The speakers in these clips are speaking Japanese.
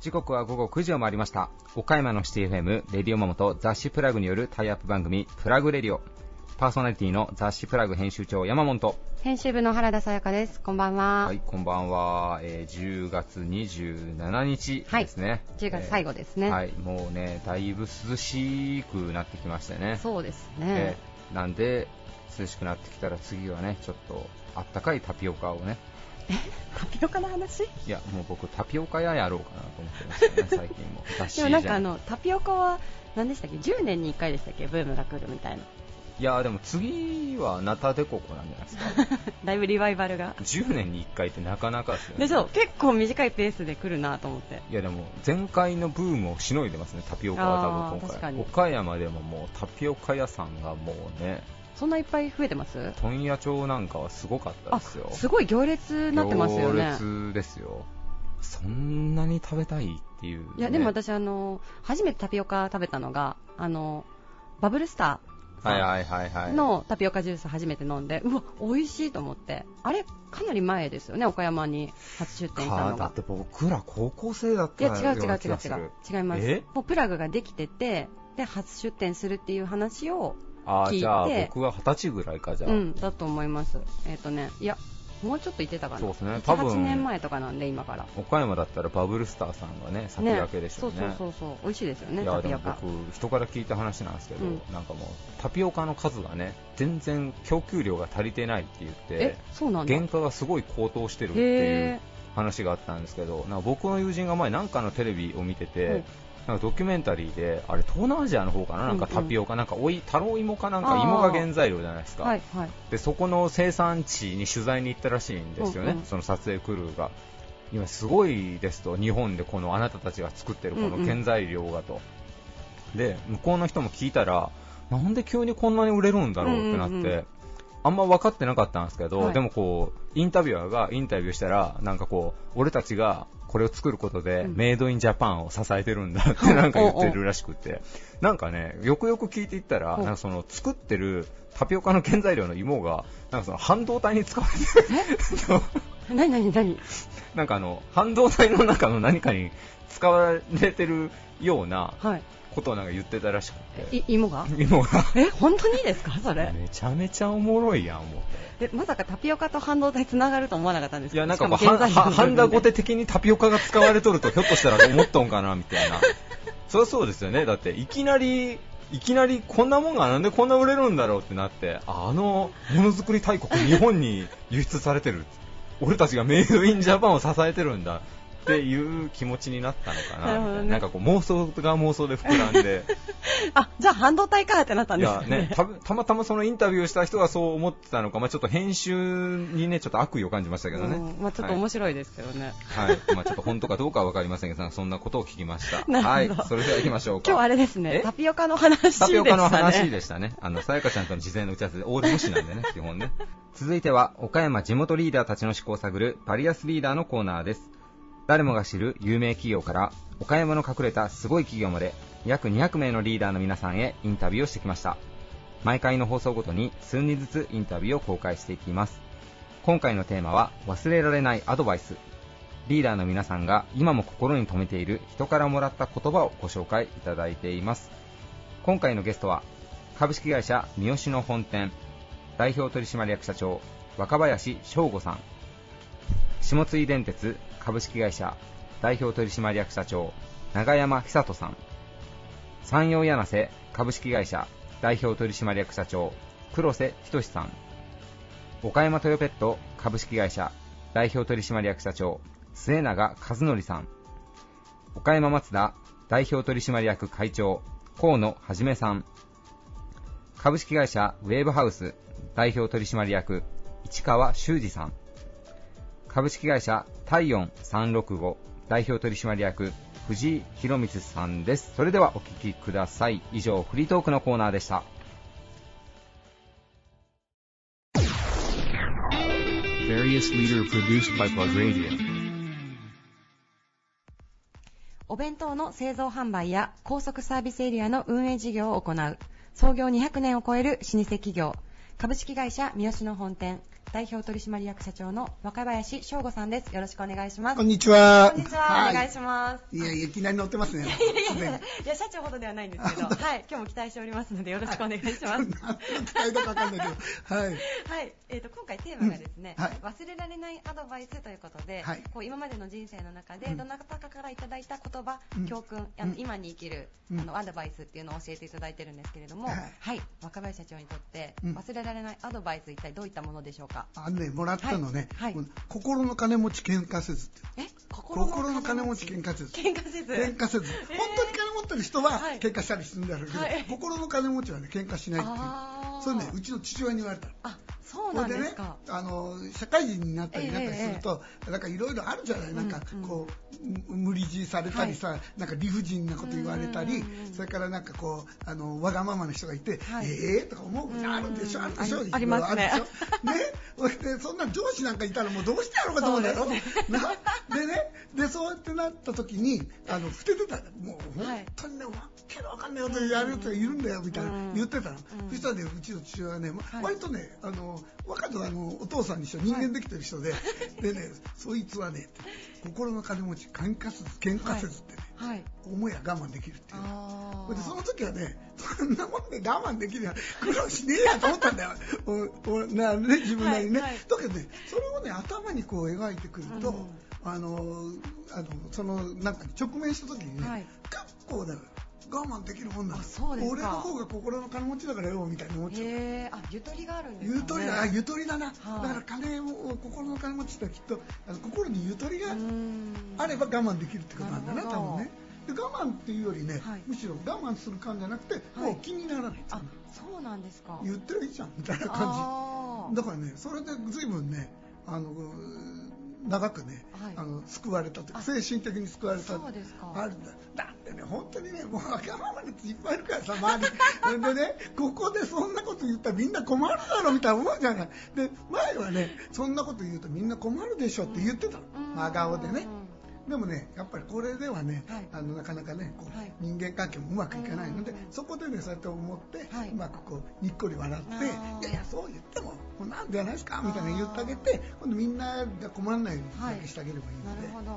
時刻は午後9時を回りました。岡山のシティ FM レディオマモと雑誌プラグによるタイアップ番組プラグレディオ。パーソナリティの雑誌プラグ編集長山本。編集部の原田さやかです。こんばんは。はいこんばんは、えー、10月27日ですね、はい、10月最後ですね、えー、はいもうねだいぶ涼しくなってきましたね。そうですね、えー、なんで涼しくなってきたら次はねちょっとあったかいタピオカをね。え？タピオカの話？いやもう僕タピオカ屋やろうかなと思ってましたね 最近も。でもなんかあのタピオカは何でしたっけ？10年に1回でしたっけ？ブームが来るみたいな。いやでも次はナタデココなんじゃないですか。だいぶリバイバルが。10年に1回ってなかなかですよね。でしょ結構短いペースで来るなと思って。いやでも前回のブームをしのいでますねタピオカは多分今回岡山でももうタピオカ屋さんがもうねそんないっぱい増えてます？問屋町なんかはすごかったですよ。すごい行列になってますよね。行列ですよ。そんなに食べたいっていう、ね、いやでも私あの初めてタピオカ食べたのがあのバブルスターのタピオカジュース初めて飲んでうわ美味しいと思って。あれかなり前ですよね岡山に初出店したのが。だって僕ら高校生だったいや違う違う違う違う。違います。もうプラグができててで初出店するっていう話をああじゃあ僕は二十歳ぐらいかじゃあ。うんだと思います。えっ、ー、とねいやもうちょっと言ってたかな。そうですね多分。8年前とかなんで今から。岡山だったらバブルスターさんがね先駆けでしょうね、ね、そうそうそう美味しいですよねいやでも僕人から聞いた話なんですけど、うん、なんかもうタピオカの数がね全然供給量が足りてないって言ってえそうなん原価がすごい高騰してるっていう話があったんですけどなんか僕の友人が前なんかのテレビを見てて、なんかドキュメンタリーで、あれ東南アジアの方かな、なんかタピオカ、なんかおい太郎芋かなんか？芋が原材料じゃないですか、はいはい、でそこの生産地に取材に行ったらしいんですよね、うんうん、その撮影クルーが。今すごいですと、日本でこのあなたたちが作ってるこの原材料がと、うんうん、で向こうの人も聞いたら、なんで急にこんなに売れるんだろうってなって、うんうんうんあんま分かってなかったんですけど、はい、でもこうインタビュアーがインタビューしたらなんかこう俺たちがこれを作ることで、メイドインジャパンを支えてるんだって なんか言ってるらしくて、なんかね、よくよく聞いていったら、なんかその作ってるタピオカの原材料の芋が、なんかその半導体に使われてる。何何何？なんかあの、半導体の中の何かに使われてるような、ことをなんか言ってたらしくて。芋が？芋が。え、本当にですか？それ。めちゃめちゃおもろいやん、思って。え、まさかタピオカと半導体つながると思わなかったんですか？いや、なんかこう、ハンダゴテ的にタピオカが使われとると、ひょっとしたら思っとんかな、みたいな。そりゃそうですよね。だって、いきなり、いきなりこんなもんがなんでこんな売れるんだろうってなって、あのものづくり大国、日本に輸出されてる。俺たちがメイドインジャパンを支えてるんだ。っていう気持ちになったのかな。なね、なんかこう妄想が妄想で膨らんで。あ、じゃあ半導体かってなったんですね。いやねた、たまたまそのインタビューした人がそう思ってたのか、まあちょっと編集にね、ちょっと悪意を感じましたけどね。まあちょっと面白いですけどね。はい。はい、まあちょっと本当かどうかはわかりませんけど、そんなことを聞きました。はい。それでは行きましょうか。今日あれですね、タピオカの話でしたね。タピオカの話でしたね。あの、さやかちゃんとの事前の打ち合わせでオール無視なんでね、基本ね。続いては、岡山地元リーダーたちの思考を探るバリアスリーダーのコーナーです。誰もが知る有名企業から岡山の隠れたすごい企業まで約200名のリーダーの皆さんへインタビューをしてきました。毎回の放送ごとに数人ずつインタビューを公開していきます。今回のテーマは忘れられないアドバイス。リーダーの皆さんが今も心に留めている人からもらった言葉をご紹介いただいています。今回のゲストは株式会社三好の本店代表取締役社長若林翔吾さん。下津井電鉄株式会社代表取締役社長永山久人さん。山陽柳瀬株式会社代表取締役社長黒瀬仁さん。岡山トヨペット株式会社代表取締役社長末永和則さん。岡山松田代表取締役会長河野はじめさん。株式会社ウェーブハウス代表取締役市川修二さん。株式会社体温365代表取締役藤井博光さんです。それではお聞きください。以上、フリートークのコーナーでした。お弁当の製造販売や高速サービスエリアの運営事業を行う創業200年を超える老舗企業株式会社三好の本店代表取締役社長の若林翔吾さんです。よろしくお願いします。こんにちは。こんにちは。はい、お願いします。いやいや、いきなり乗ってますね。いやいやいや、いや社長ほどではないんですけど、はい、今日も期待しておりますので、よろしくお願いします。期待だかわかんないけど、はい。はい、えっ、ー、と、今回テーマがですね、うん。はい、忘れられないアドバイスということで、はい、こう今までの人生の中で、どなたかからいただいた言葉、うん、教訓、あの、今に生きる、あの、アドバイスっていうのを教えていただいてるんですけれども、はい、若林社長にとって、忘れられないアドバイス、一体どういったものでしょうか？あのね、もらったのね、はい。はい、心の金持ち喧嘩せずって心の金持ち？喧嘩せず。喧嘩せず？喧嘩せず、えー、本当に金持ってる人は喧嘩したりするんだろうけど、はい、心の金持ちはね喧嘩しないっていう。それねうちの父親に言われたあそうなんですか、ね、あの社会人になったりなんかすると、えー、なんかいろいろあるじゃない、なんかこう、無理強いされたりさ、はい、なんか理不尽なこと言われたり、それからなんかこうあのわがままな人がいて、はい、ええー、とか思うことあるでしょ？あるでしょ？ありますね。ねでそんな上司なんかいたらもうどうしてやろうかと思うんだよ、ね、でねでそうやってなった時にあの捨ててたもう本当にね、わけのわかんないことやる人いるんだよみたいな言ってたの、そしたらねうちの父親はね、割とねあの若くあのお父さんにしろ人間できてる人で、はい、でねそいつはね心の金持ち喧嘩せず喧嘩せずってね、はい、思いは我慢できるっていう。でその時はねそんなもんで我慢できるや苦労しねえやと思ったんだよ。おおな、ね、自分なりにね、はいはい、だけどねそれをね頭にこう描いてくると、うん、あのあのそのなんか直面した時にね、はい、結構だよ我慢できるもんだ。そうです俺の方が心の金持ちだからよみたいに思っちゃう。へあゆとりがあるんですか、ね、ゆとりだ。ゆとりだな、はあ、だから金を心の金持ちってきっと心にゆとりがあれば我慢できるってことなんだな多分ね。で我慢っていうよりね、はい、むしろ我慢する感じゃなくて、はい、もう気にならないあそうなんですか。言ってるいいじゃんみたいな感じ。だからねそれで随分ねあの長くね、はい、あの救われたという精神的に救われた。そうですか。あるんだだってね本当にねもうわがままな人いっぱいいるからさ周り。でねここでそんなこと言ったらみんな困るだろみたいな思うじゃない。で前はねそんなこと言うとみんな困るでしょって言ってたの。真顔でね。でもねやっぱりこれではね、はい、あのなかなかねこう、はい、人間関係もうまくいかないので、そこでねそうやって思って、はい、うまくこうにっこり笑って「いやいやそう言ってももうなんではないですか」みたいな言ってあげて今度みんなが困らないようにしてあげればいいので、なるほど。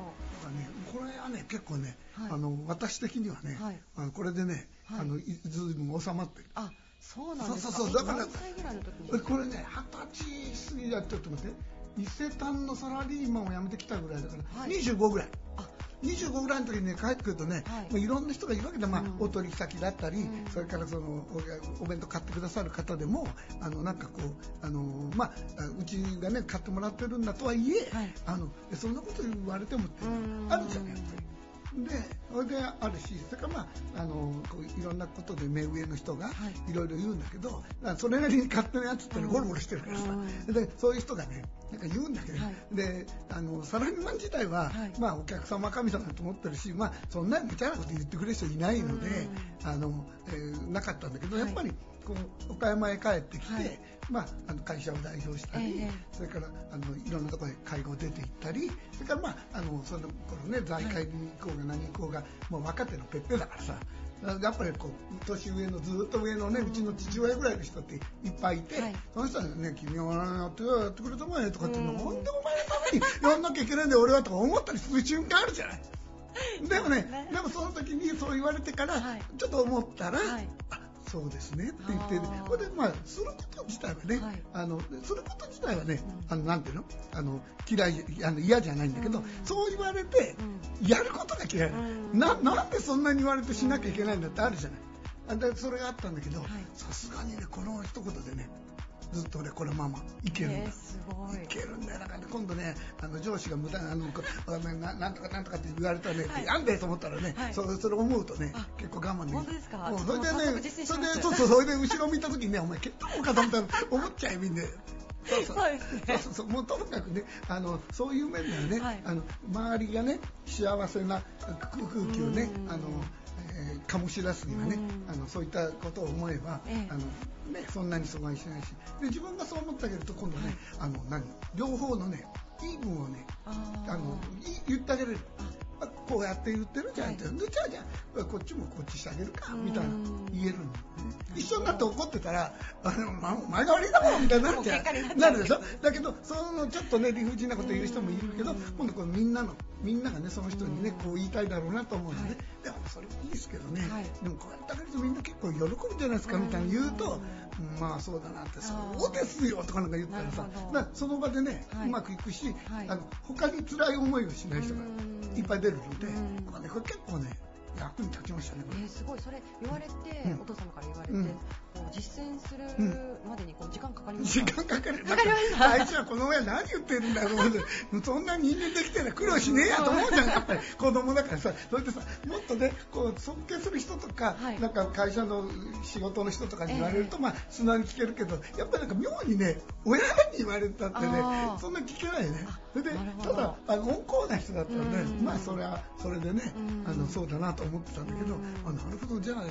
ね、これはね結構ね、あの私的にはね、あのこれでね、あのずいぶん収まってる。あそうなんですか？そうそうそう。だからこれね二十歳過ぎだちょっと待って。伊勢丹のサラリーマンを辞めてきたぐらいだから、はい、25ぐらい。25ぐらいの時にね帰ってくるとね、はい、いろんな人がいるわけで、まあ、うん、お取引先だったり、うん、それからそのお弁当買ってくださる方でもあのなんかこうあの、まあ、うちがね買ってもらってるんだとはいえ、はい、あのそんなこと言われてもってあるじゃんやっぱり。でそれであるしそれからまああのこういろんなことで目上の人がい。ろいろ言うんだけど、はい、それなりに勝手なやつってゴロゴロしてるからさ、でそういう人がねなんか言うんだけど、はい、であのサラリーマン自体は、はい、まあ、お客様神様だと思ってるし、まあ、そんな無茶なこと言ってくれる人いないので、あのえー、なかったんだけどやっぱり。こう岡山へ帰ってきて、はい、まあ、あの会社を代表したり、えー、それからあのいろんなところで会合出て行ったりそれから、まあ、あのその頃ね財界に行こうが何行こうが、もう若手のペッペだからさやっぱりこう年上のずっと上のねうちの父親ぐらいの人っていっぱいいて、はい、その人はね君はやってやってくれたまえとかってなんでお前のためにやんなきゃいけないんだよ俺はとか思ったりする瞬間あるじゃない。でもね、でもその時にそう言われてから、ちょっと思ったら、はい、あそうですねって言って、ね、これでまあすること自体はね、はい、あのすること自体はね、うん、あのなんていうの？あの嫌いあの嫌じゃないんだけど、うん、そう言われて、うん、やることが嫌い、ななんでそんなに言われてしなきゃいけないんだってあるじゃない。でそれがあったんだけどさすがにねこの一言でねずっと俺このままいけるんだ、えー、い。いけるん今度ねあの上司が無駄あのななんとかなんとかって言われたらね、はい、やんでと思ったらね、はい、そそれ思うとね結構我慢できる。本当ですか？それでねそれでそうそうそれで後ろ見た時にねお前結構かと思ったら思っちゃえびんで。そうそう。そうそうそう。もうとにかくねあのそういう面ではね、はい、あの周りがね幸せな空気をねあのえー、醸し出すにはね、あのそういったことを思えば、ええ、あのね、そんなに阻害しないしで自分がそう思ってあげると今度ね、はい、あの何？両方のねいい分をねあの言ってあげれるこうやって言ってるじゃん。はい、じゃあじゃあこっちもこっちしてあげるかみたいな言えるの、一緒になって怒ってたらあの、前が悪いだろみたいになっちゃう。なるでしょ？だけどそのちょっとね理不尽なこと言う人もいるけど今度これみんなのみんながねその人にねこう言いたいだろうなと思うんでね、はい、でもそれもいいですけどね、はい、でもこうやってあげるとみんな結構喜ぶじゃないですかみたいに言うと、まあそうだなってそうですよとかなんか言ったらさだその場でね、うまくいくし、あの他に辛い思いをしない人がいっぱい出るので、これ結構ね役に立ちましたね。えー、すごい。それ言われて、うん、お父様から言われて、うん、こう実践するまでにこう時間かかりました。時間かかる。かかりました。あいつはこの親何言ってるんだろう。って、そんな人間できてる苦労しねえやと思うじゃん。やっぱり子供だからさ、それでさもっとねこう尊敬する人とか、はい、なんか会社の仕事の人とかに言われると、えー、まあ素直に聞けるけど、やっぱりなんか妙にね親に言われたってねそんな聞けないね。それでただあの温厚な人だったらね、まあそれはそれでね、あのそうだなと思ってたんだけど、あなるほど。じゃあ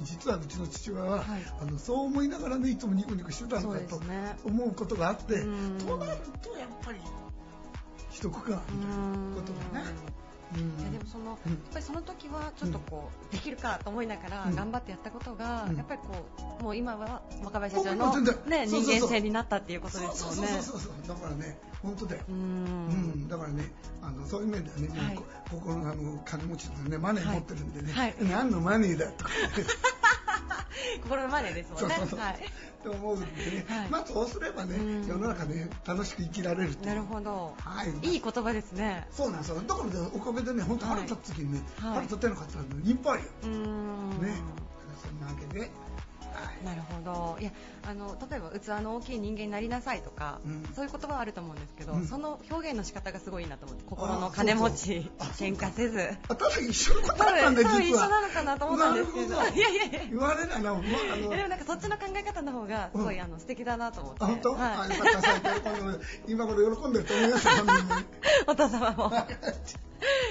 実はうちの父親は、はい、あのそう思いながらねいつもニコニコしてたのかと思うことがあって、となるとやっぱりしとくかみたいなことだね。いやでもその、やっぱりその時はちょっとこう、できるかと思いながら頑張ってやったことが、やっぱりこうもう今は若林社長の、ね、人間性になったっていうことですよね。そうそうそうだからね本当だよ。うん、だからねあのそういう面ではね、はい、ここのあの金持ちとかねマネー持ってるんでね、はい、何のマネーだとか。心のマネーですもんね。そうそうそう。はい。と思うんでね、はい、まあそうすればね、世の中ね楽しく生きられるなるほど、はい、いい言葉ですね。そうなんですよ。だからねおかげでね本当腹立つ時にね、はい、腹立てなかったのいっぱいあるよ。ね。そんなわけでなるほど。いやあの例えば器の大きい人間になりなさいとか、うん、そういう言葉はあると思うんですけど、うん、その表現の仕方がすごいなと思って心の金持ち喧嘩せず。ただ一緒のことだったんだ実は。一緒なのかなと思ったんですけど。いやいやいや。言われないな、ま。あ、あの。でもなんかそっちの考え方の方がすごい、うん、あの素敵だなと思って。本当、はい、今頃喜んでると思いますよ お父様も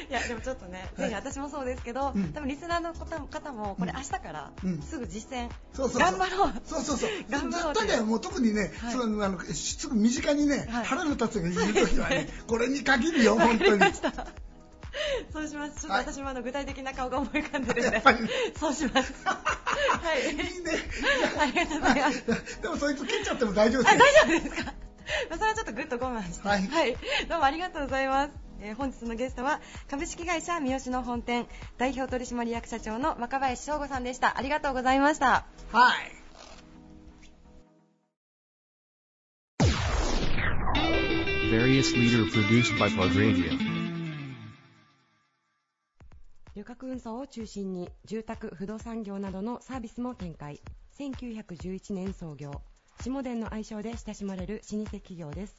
いやでもちょっとね、ぜひ私もそうですけど、多分リスナーの方もこれ明日からすぐ実践、頑張ろうそうそうそう頑張ろうだもう特にね、そのあのすぐ身近にね、腹の立つがいる時はねこれに限るよ本当に。そうします。ちょっと私もあの具体的な顔が思い浮かんでるんで、そうします。はい。いいね。ありがとうございます。でもそいつ切っちゃっても大丈夫です。大丈夫ですか？それはちょっとぐっと我慢して。はい。はい。どうもありがとうございます。えー、本日のゲストは株式会社三好の本店代表取締役社長の若林翔吾さんでした。ありがとうございました。はい。Various leader produced by Plug Radio 旅客運送を中心に住宅不動産業などのサービスも展開。1911年創業。下田の愛称で親しまれる老舗企業です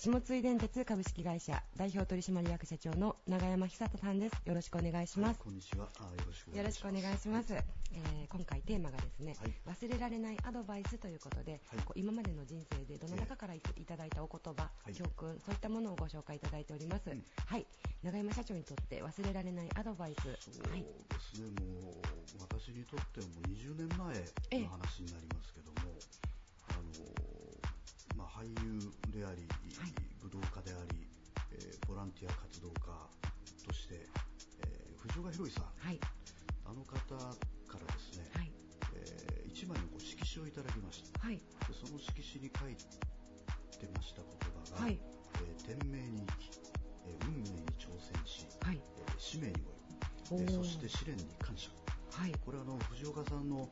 下津井電鉄株式会社代表取締役社長の永山久人さんです。よろしくお願いします。こんにちは。よろしくよろしくお願いします。えー、今回テーマがですね、はい、忘れられないアドバイスということで、はい、こう今までの人生でどの中からいただいたお言葉、はい、教訓、そういったものをご紹介いただいております。うん、はい。永山社長にとって忘れられないアドバイス。そうですね。もう私にとっても20年前の話になりますけども、あのまあ俳優であり武道家であり、えー、ボランティア活動家として、えー、藤岡弘さん、はい、あの方からですね、はい、えー、1枚のこう色紙をいただきました、はい、でその色紙に書いてました言葉が、はい。えー、天命に生き、えー、運命に挑戦し、はい。えー、使命に燃え、えー、そして試練に感謝、はい、これはあの藤岡さんの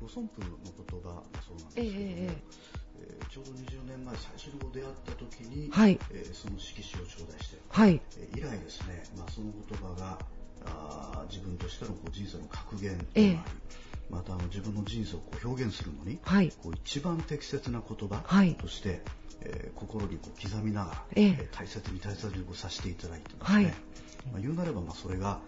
ご尊父の言葉だそうなんですけども、えーえー、ちょうど20年前最初に出会った時に、はい。えー、その色紙を頂戴して、はい。えー、以来ですね、まあ、その言葉があ自分としてのこう人生の格言でもあり、えー、またあの自分の人生をこう表現するのに、はい、こう一番適切な言葉として、はい、えー、心にこう刻みながら、えー、大切に大切にこうさせていただいてますね、はい、まあ、言うなればまあそれが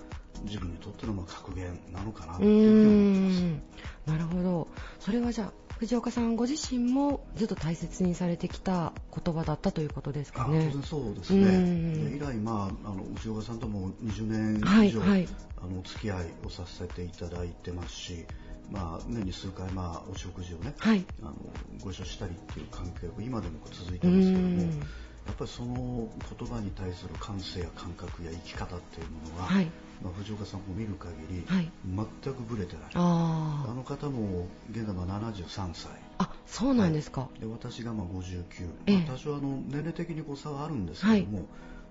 自分にとってのまあ格言なのかなというふうに思います。なるほど。それはじゃあ藤岡さんご自身もずっと大切にされてきた言葉だったということですかね。当然そうですね。以来、まあ、あの藤岡さんとも20年以上、はいはい、あのお付き合いをさせていただいてますし、まあ、年に数回、まあ、お食事をね、はい、あのご一緒したりっていう関係が今でも続いてますけども、やっぱりその言葉に対する感性や感覚や生き方っていうものは、はい、まあ、藤岡さんを見る限り、はい、全くぶれてない。あの方も現在は73歳。あそうなんですか、はい、で私がまあ59、ええ、まあ、多少あの年齢的にこう差はあるんですけども、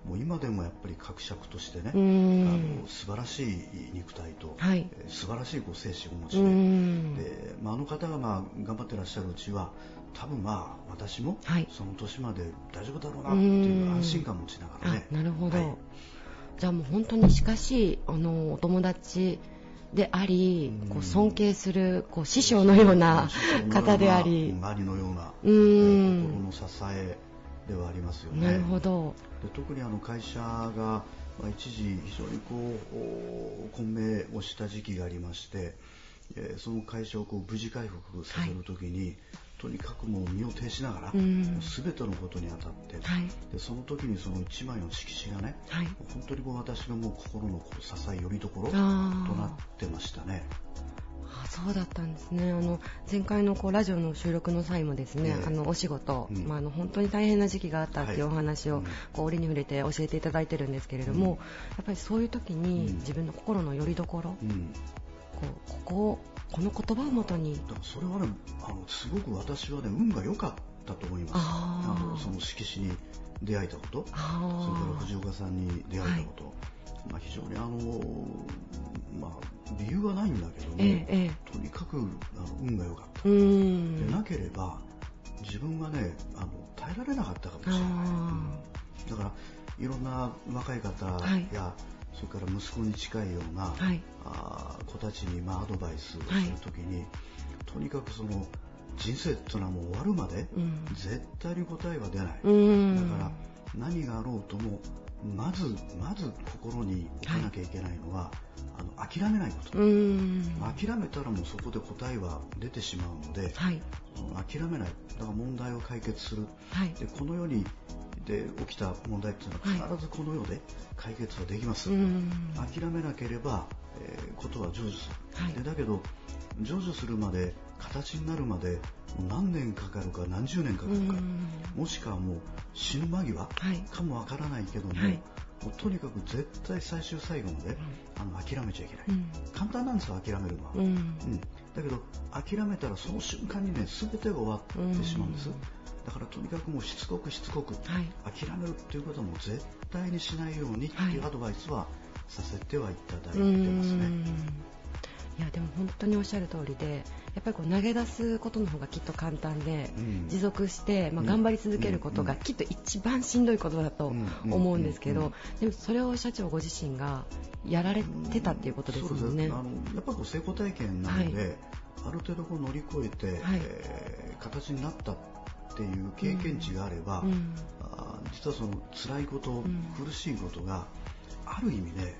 もう今でもやっぱり格釈としてねあの素晴らしい肉体と、はい、素晴らしいこう精神をお持ちでで、まあ、あの方がまあ頑張ってらっしゃるうちは多分まあ私もその年まで大丈夫だろうなっていう安心感を持ちながらね。なるほど、はい、じゃあもう本当に近しいあのお友達であり、こう尊敬するこう師匠のような方であり、周りのような、心の支えではありますよね。なるほど。で特にあの会社が、まあ、一時非常にこう混迷をした時期がありまして、えー、その会社をこう無事回復させるときに、はい、とにかくもう身を挺しながら、うん、全てのことに当たって、はい、でその時にその一枚の色紙がね、はい、本当にこう私のもう心のこう支えよりどころとなってましたね。そうだったんですね。あの前回のこうラジオの収録の際もですね、えー、あのお仕事、うん、まあ、あの本当に大変な時期があったっていうお話を、はい、こう折に触れて教えていただいてるんですけれども、うん、やっぱりそういう時に自分の心の拠り所、うん、こうこここの言葉をもとに。だからそれはねあのすごく私はね運が良かったと思います。あのその色紙に出会えたこと。それから藤岡さんに出会えたこと、はい。まあ、非常にあの、まあ、理由はないんだけども、ええ、とにかくあの運が良かった。でなければ自分はねあの耐えられなかったかもしれない。うん、だからいろんな若い方や、はい、それから息子に近いような、はい、あ子たちにまあアドバイスをするときに、はい、とにかくその人生っていうのはもう終わるまで、絶対に答えは出ない。だから何があろうともまずまず心に置かなきゃいけないのは、はい、あの諦めないこと。諦めたらもうそこで答えは出てしまうので、はい、諦めない。だから問題を解決する、はい、でこの世にで起きた問題っていうのは必ずこの世で解決はできます、諦めなければ、えー、ことは成就する、でだけど成就するまで形になるまで何年かかるか何十年かかるか、もしくはもう死ぬ間際かもわからないけども、はい、もうとにかく絶対最終最後まで、あの諦めちゃいけない、うん、簡単なんですよ諦めるのは、うん、うん、だけど諦めたらその瞬間にね全てが終わってしまうんです、だからとにかくもうしつこくしつこく、はい、諦めるっていうことはもう絶対にしないようにっていうアドバイスはさせてはいただいてますね。いやでも本当におっしゃる通りでやっぱりこう投げ出すことの方がきっと簡単で、うん、持続して、まあ、頑張り続けることがきっと一番しんどいことだと思うんですけど、でもそれを社長ご自身がやられてたっていうことですもんね。あのやっぱこう成功体験なので、はい、ある程度こう乗り越えて、はい、えー、形になったっていう経験値があれば、うん、あ実はその辛いこと、うん、苦しいことがある意味ね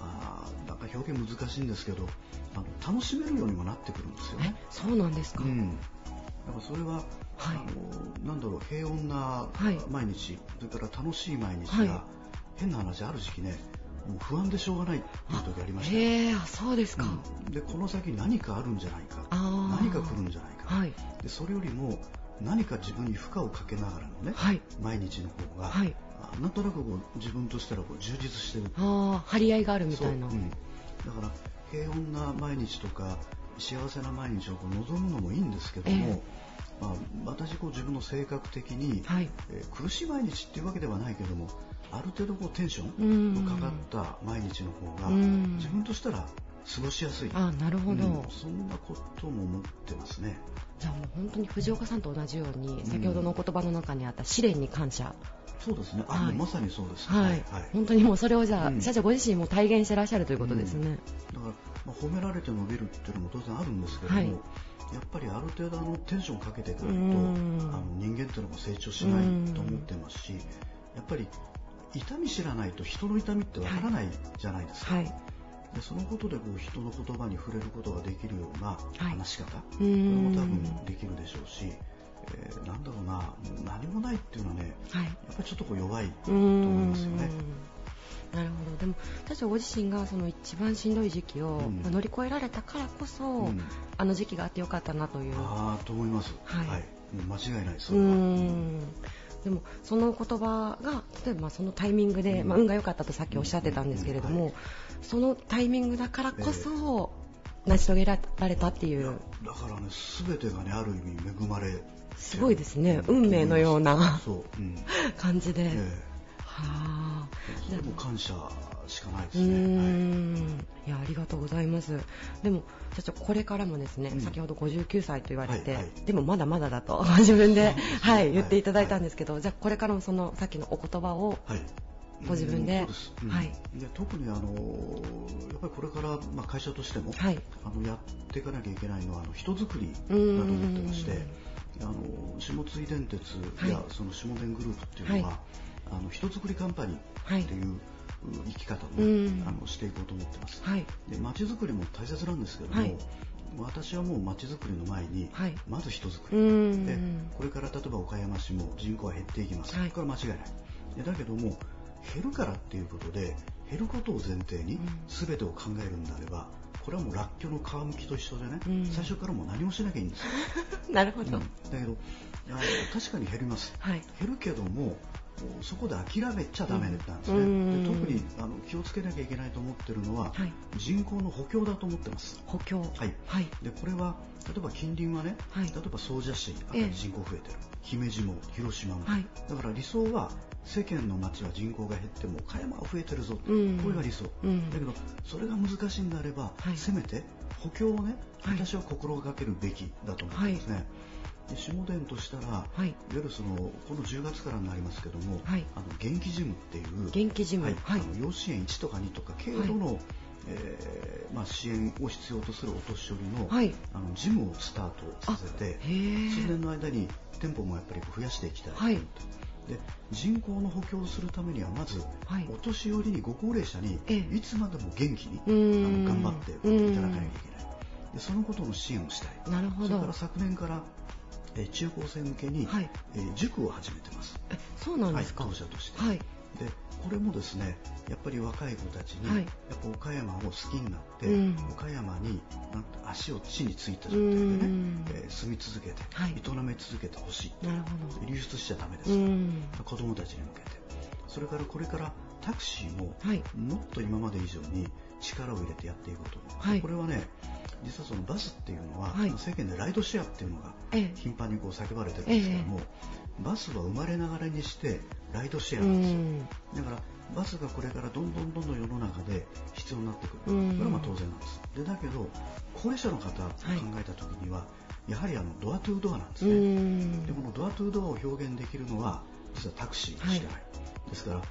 あなんか表現難しいんですけどあの楽しめるようにもなってくるんですよね。そうなんですか、うん、だからそれは、はい、あのなんだろう平穏な毎日、はい、それから楽しい毎日が、はい、変な話ある時期ねもう不安でしょうがないっていう時ありましたへえそうですか、うん、でこの先何かあるんじゃないか。何か来るんじゃないか、はい、でそれよりも何か自分に負荷をかけながらのね、はい、毎日の方が、はい、なんとなくこう自分としてはこう充実してる。ああ張り合いがあるみたいな、うん、だから平穏な毎日とか幸せな毎日をこう望むのもいいんですけども、えー、まあ、私こう自分の性格的に、はい、えー、苦しい毎日っていうわけではないけどもある程度こうテンションのかかった毎日の方が自分としたら過ごしやすい。あなるほど、うん、そんなことも思ってますね。じゃあもう本当に藤岡さんと同じように、先ほどのお言葉の中にあった試練に感謝。そうですね。あ、はい、まさにそうです、はい。はい。本当にもうそれをじゃあ、うん、社長ご自身も体現してらっしゃるということですね。うん、だから、まあ、褒められて伸びるっていうのも当然あるんですけども、はい、やっぱりある程度あのテンションかけていかないと、あの人間っていうのも成長しないと思ってますし、やっぱり痛み知らないと人の痛みってわからないじゃないですか。はいでそのことでこう人の言葉に触れることができるような話し方、はい、これも多分できるでしょうし、えー、なんだろうな何もないっていうのはね、はい、やっぱりちょっとこう弱いと思いますよね。なるほど。でも確かご自身がその一番しんどい時期を、うん、乗り越えられたからこそ、うん、あの時期があってよかったなという。ああと思います。はい、はい、間違いないそれは。でもその言葉が例えばそのタイミングで、まあ、運が良かったとさっきおっしゃってたんですけれども、そのタイミングだからこそ、成し遂げられたっていう。だからね全てがねある意味恵まれすごいですね。運命のような感じで、はあ。でも感謝しかないですね。うん。い。やありがとうございます。でも社長これからもですね、うん、先ほど59歳と言われて、はいはい、でもまだまだだと 自分で、はい、言っていただいたんですけど、はい、じゃあこれからもそのさっきのお言葉を、ご自分で、うん、はい、で特にあのやっぱりこれから、まあ、会社としても、はい、あのやっていかなきゃいけないのはあの人づくりだと思ってましてあの下津電鉄や、その下電グループっていうのは、あの人づくりカンパニーっていう、生き方をね、うん、あのしていこうと思ってます。はい、で街づくりも大切なんですけども、はい、私はもう街づくりの前に、はい、まず人づくり。でこれから例えば岡山市も人口は減っていきます、これは間違いない。だけども減るからっていうことで減ることを前提に全てを考えるんであれば、これはもうらっきょうの皮むきと一緒でね、うん、最初からもう何もしなきゃいいんですよ。なるほど、うん、だけど確かに減ります、はい、減るけどもそこで諦めちゃだめなんですね、で特にあの気をつけなきゃいけないと思ってるのは、はい、人口の補強だと思ってます。補強。はい、はい、でこれは例えば近隣はね、はい、例えば総社市あたり人口増えてる、えー、姫路も広島も、はい、だから理想は世間の町は人口が減っても岡山は増えてるぞ、うん、これが理想、うん、だけどそれが難しいんであれば、せめて補強をね私は心がけるべきだと思ってますね、下田としたら、はい、いわゆるそのこの10月からになりますけども、はい、あの元気ジムっていう元気ジム、はい。あの養子縁1とか2とか軽度の、えーまあ、支援を必要とするお年寄りの,、あのジムをスタートさせて数年の間に店舗もやっぱり増やしていきたいと思って。で人口の補強をするためにはまず、はい、お年寄りにご高齢者にいつまでも元気にあの頑張っていただかなきゃいけないでそのことの支援をしたいなるほどそれから昨年からえ中高生向けに、はい、え塾を始めてます。えそうなんですか。はい、当社として。はい。でこれもですねやっぱり若い子たちに、はい、やっぱ岡山を好きになって、うん、岡山になん足を地についた状態でね、えー、住み続けて、はい、営み続けてほしい。なるほど。流出しちゃだめです。子供たちに向けて。それからこれからタクシーも、もっと今まで以上に力を入れてやっていこうとはい、これはね実はそのバスっていうのは、はい、世間でライドシェアっていうのが頻繁にこう叫ばれてるんですけども、えバスは生まれながらにしてライドシェアなんですよ。だからバスがこれからどんどんどんどん世の中で必要になってくる。これはまあ当然なんです。でだけど高齢者の方を考えた時には、はい、やはりあのドアトゥードアなんですね。でこのドアトゥードアを表現できるのは実はタクシーしかない、はい、ですから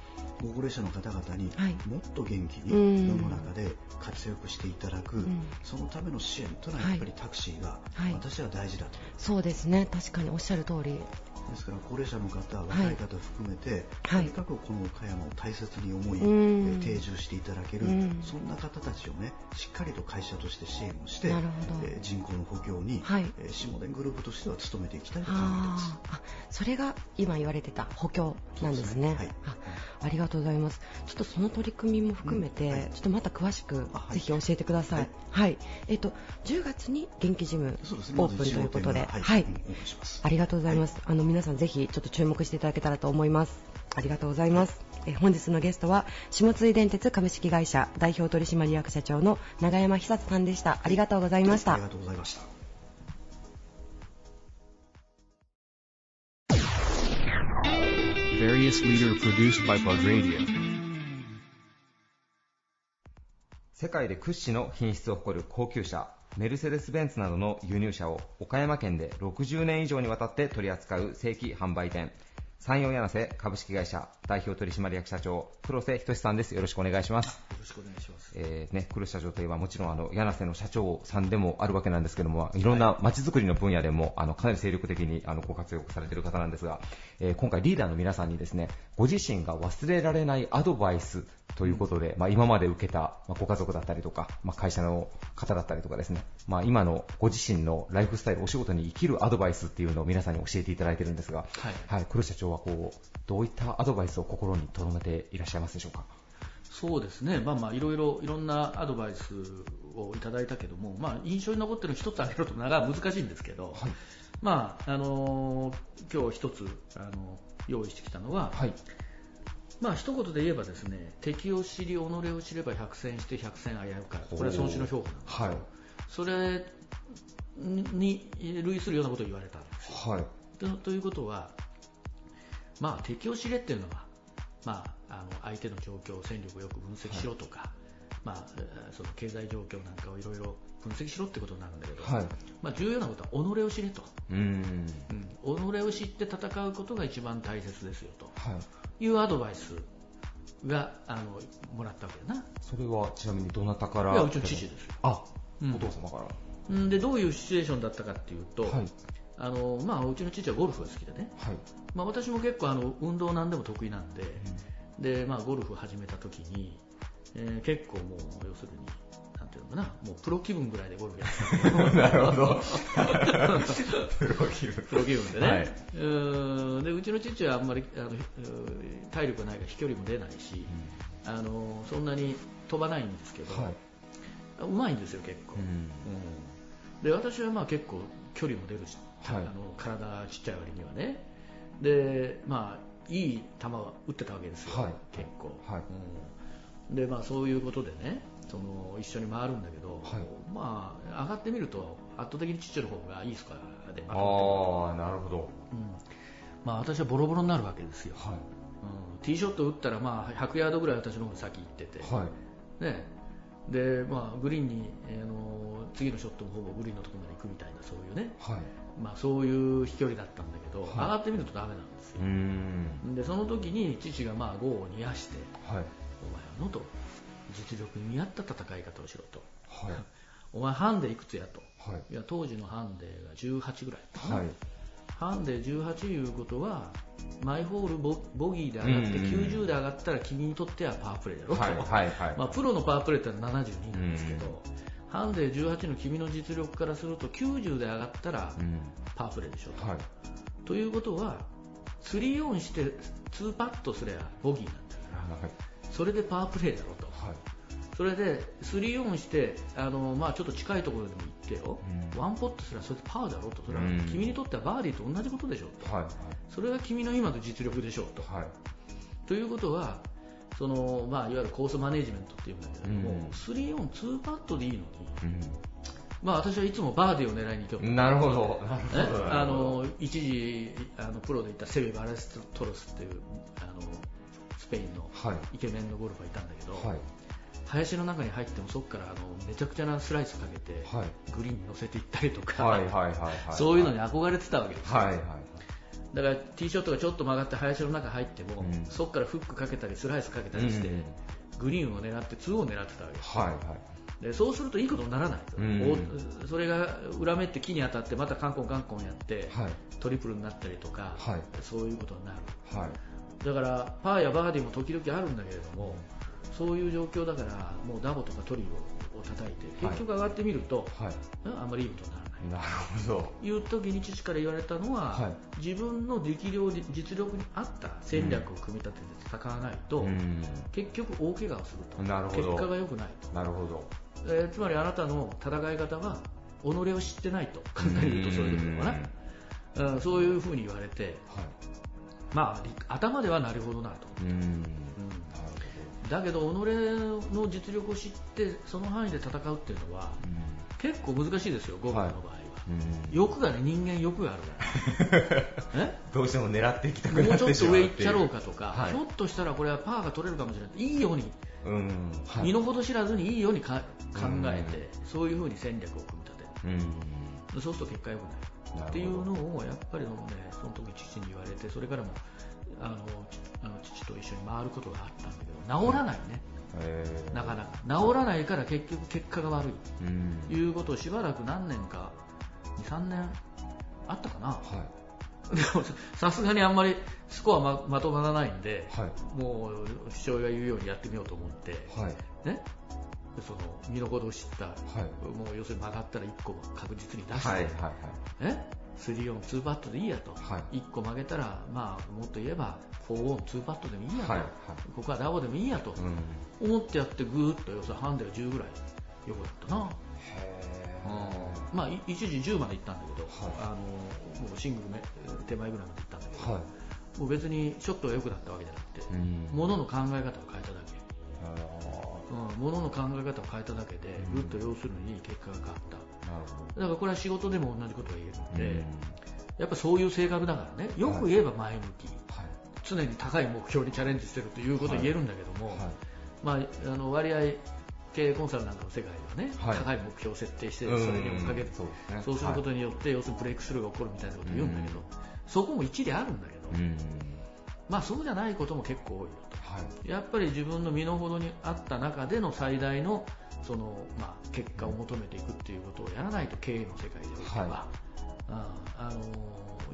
ご高齢者の方々にもっと元気に世の中で活躍していただく、うん、そのための支援というのはやっぱりタクシーが私は大事だと、はい、そうですね。確かにおっしゃる通りですから高齢者の方、若い方含めて、はい、とにかくこの岡山を大切に思い、うん、定住していただける、うん、そんな方たちをねしっかりと会社として支援をして、えー、人口の補強に、はい、えー、下田グループとしては努めていきたいと考えています。あそれが今言われてた補強なんですね、ね、はい、あありがとうございます。ちょっとその取り組みも含めて、うん。はい、ちょっとまた詳しくぜひ教えてください、はい、えっ、ー、と10月に元気ジムオープンということで、はい、ありがとうございます、あの皆さんぜひちょっと注目していただけたらと思います。ありがとうございます、え本日のゲストは下津電鉄株式会社代表取締役社長の永山久さんでした。ありがとうございました、ありがとうございました。Various leader produced by Bug Radio 世界で屈指の品質を誇る高級車メルセデス・ベンツなどの輸入車を岡山県で60年以上にわたって取り扱う正規販売店。山陽柳瀬株式会社代表取締役社長黒瀬仁さんです。よろしくお願いします。よろしくお願いします、えーね、黒瀬社長といえばもちろんあの柳瀬の社長さんでもあるわけなんですけどもいろんな街づくりの分野でもあのかなり精力的にあのご活躍されている方なんですが、えー、今回リーダーの皆さんにですねご自身が忘れられないアドバイスということで、まあ、今まで受けた、まあ、ご家族だったりとか、まあ、会社の方だったりとかですね、まあ、今のご自身のライフスタイル、お仕事に生きるアドバイスっていうのを皆さんに教えていただいてるんですが、はい、はい、黒社長はこうどういったアドバイスを心に留めていらっしゃいますでしょうか？そうですね、まあまあいろいろいろんなアドバイスをいただいたけども、まあ、印象に残ってるの一つ挙げると長難しいんですけど、はい、まああのー、今日一つあの用意してきたのは、はい、まあ一言で言えばですね敵を知り己を知れば百戦して百戦危うかこれは孫子の評価なんですけど、はい、それに類するようなことを言われたんですよ。はい、とということは、まあ、敵を知れっていうのは、まあ、あの相手の状況、戦力をよく分析しろとか、はい、まあ、その経済状況なんかをいろいろ分析しろってことになるんだけど、はい、まあ、重要なことは己を知れと、うん、うん、己を知って戦うことが一番大切ですよと。い。うアドバイスがあのもらったわけだな。それはちなみにどなたから？いやうちの父ですよ。あ、うん、お父様から。でどういうシチュエーションだったかっていうと、はい、あのまあ、うちの父はゴルフが好きでね、はい、まあ、私も結構あの運動なんでも得意なんで。うん、でまあ、ゴルフ始めた時に、えー、結構もう要するになんていうのかな。もうプロ気分ぐらいでゴルフやってた なるほど。プロ気分。プロ気分でね、はい、うでうちの父はあんまりあの体力がないから飛距離も出ないし、うん、あのそんなに飛ばないんですけど、はい、うまいんですよ結構、うん、うん。で私はまあ結構距離も出るし、はい、あの体ちっちゃい割にはね。でまあいい球は打ってたわけですよ、はい、結構、はい。うん、でまあそういうことでねその一緒に回るんだけど、はい、まあ上がってみると圧倒的にちっちゃい方がいいスコアでまとああなるほど、うん。まあ、私はボロボロになるわけですよ、はい。うん、ティーショット打ったらまあ100ヤードぐらい私の方が先行ってて、はい。ね、でまあ、グリーンに、あの次のショットもほぼグリーンのところまで行くみたいなそういうね、はいまあ、そういう飛距離だったんだけど、はい、上がってみるとダメなんですよ。でその時に父がまあ5を煮やして、はい、お前はのと実力に見合った戦い方をしろと、はい、お前ハンデいくつやと、はい、いや当時のハンデが18ぐらい、はい、ハンデ18いうことはマイホールボボギーで上がって90で上がったら君にとってはパワープレーだろと、まあ、プロのパワープレーって72なんですけど、ハンデ18の君の実力からすると90で上がったらパワープレーでしょと、はい、ということは3オンして2パットすればボギーなんだから、それでパワープレーだろと、それで3オンしてあの、まあ、ちょっと近いところでも行ってよ、うん、ワンポットすらそれでパーだろうと。それは君にとってはバーディーと同じことでしょと、はい、それが君の今の実力でしょうと。はい、ということはその、まあ、いわゆるコースマネジメントっていうんだけれども、うん、3オン2パットでいいのに、う。ん。まあ、私はいつもバーディーを狙いに行くなるほど。あの一時あのプロで行ったセベ・バレステロスっていうあのスペインのイケメンのゴルファーいたんだけど、はい、林の中に入ってもそこからあのめちゃくちゃなスライスかけて、はい、グリーンに乗せていったりとか、そういうのに憧れてたわけですよ、はいはいはい、だからティーショットがちょっと曲がって林の中に入っても、うん、そこからフックかけたりスライスかけたりして、うんグリーンを狙って2を狙ってたわけ。です、はいはい、でそうするといいことにならない、うん、それが裏目って木に当たってまたカンコンカンコンやって、はい、トリプルになったりとか、はい、そういうことになる、はい、だからパーやバーディーも時々あるんだけれども、そういう状況だからもうダボとかトリを叩いて結局上がってみると、はい、あんまりいいことにならない。なるほど。いう時に父から言われたのは、はい、自分の力量実力に合った戦略を組み立てて戦わないと、うん、結局大怪我をすると。なるほど。結果が良くないと。なるほど、えー、つまりあなたの戦い方は己を知ってないと簡単に言うとそういうことかな、うん、そういうふうに言われて、はい、まあ頭ではなるほどなと。うんだけど己の実力を知ってその範囲で戦うっていうのは、うん、結構難しいですよ、ゴルフの場合は。はい。うん、欲がね人間欲があるから。どうしても狙っていきたくなってもうちょっと上行っちゃろうかとか、はい、ひょっとしたらこれはパーが取れるかもしれない。いいように、うん。はい、身の程知らずにいいように考えて、そういうふうに戦略を組み立てる、そうすると結果良くないっていうのをやっぱりねその時父に言われてそれからもあのあの父と一緒に回ることがあったんだけど治らないね、なかなか。治らないから結局結果が悪い。ということをしばらく何年か23年あったかな、はい、でもさすがにあんまりスコアままとまらないんで、はい、もう父親が言うようにやってみようと思って、はい、ね、その身の程を知った、はい、もう要するに曲がったら1個確実に出して、はいはいはい、ね、3オン2パットでいいやと、はい、1個曲げたら、まあ、もっと言えば4オン2パットでもいいやと、はいはい、ここはダボでもいいやと、うん、思ってやってぐーっと要するにハンデが10ぐらいよかったな。まあ、一時10まで行ったんだけど、はい、あのもうシングル手前ぐらいまで行ったんだけど、はい、もう別にショットが良くなったわけじゃなくて、ものの考え方を変えただけ、うん、ものの考え方を変えただけで、ぐっと要するにいい結果が変わった、だからこれは仕事でも同じことが言えるので、やっぱそういう性格だからね、よく言えば前向き、はい、常に高い目標にチャレンジしてるということを言えるんだけども、はい、まあ、あの割合経営コンサルなんかの世界ではね、はい、高い目標を設定してそれに追っかける。そうね、そうすることによって、要するにブレイクスルーが起こるみたいなことを言うんだけど、そこも一理あるんだけど、まあそうじゃないことも結構多いよと、はい、やっぱり自分の身の程にあった中での最大のその、まあ、結果を求めていくっていうことをやらないと経営の世界では、はい、ああの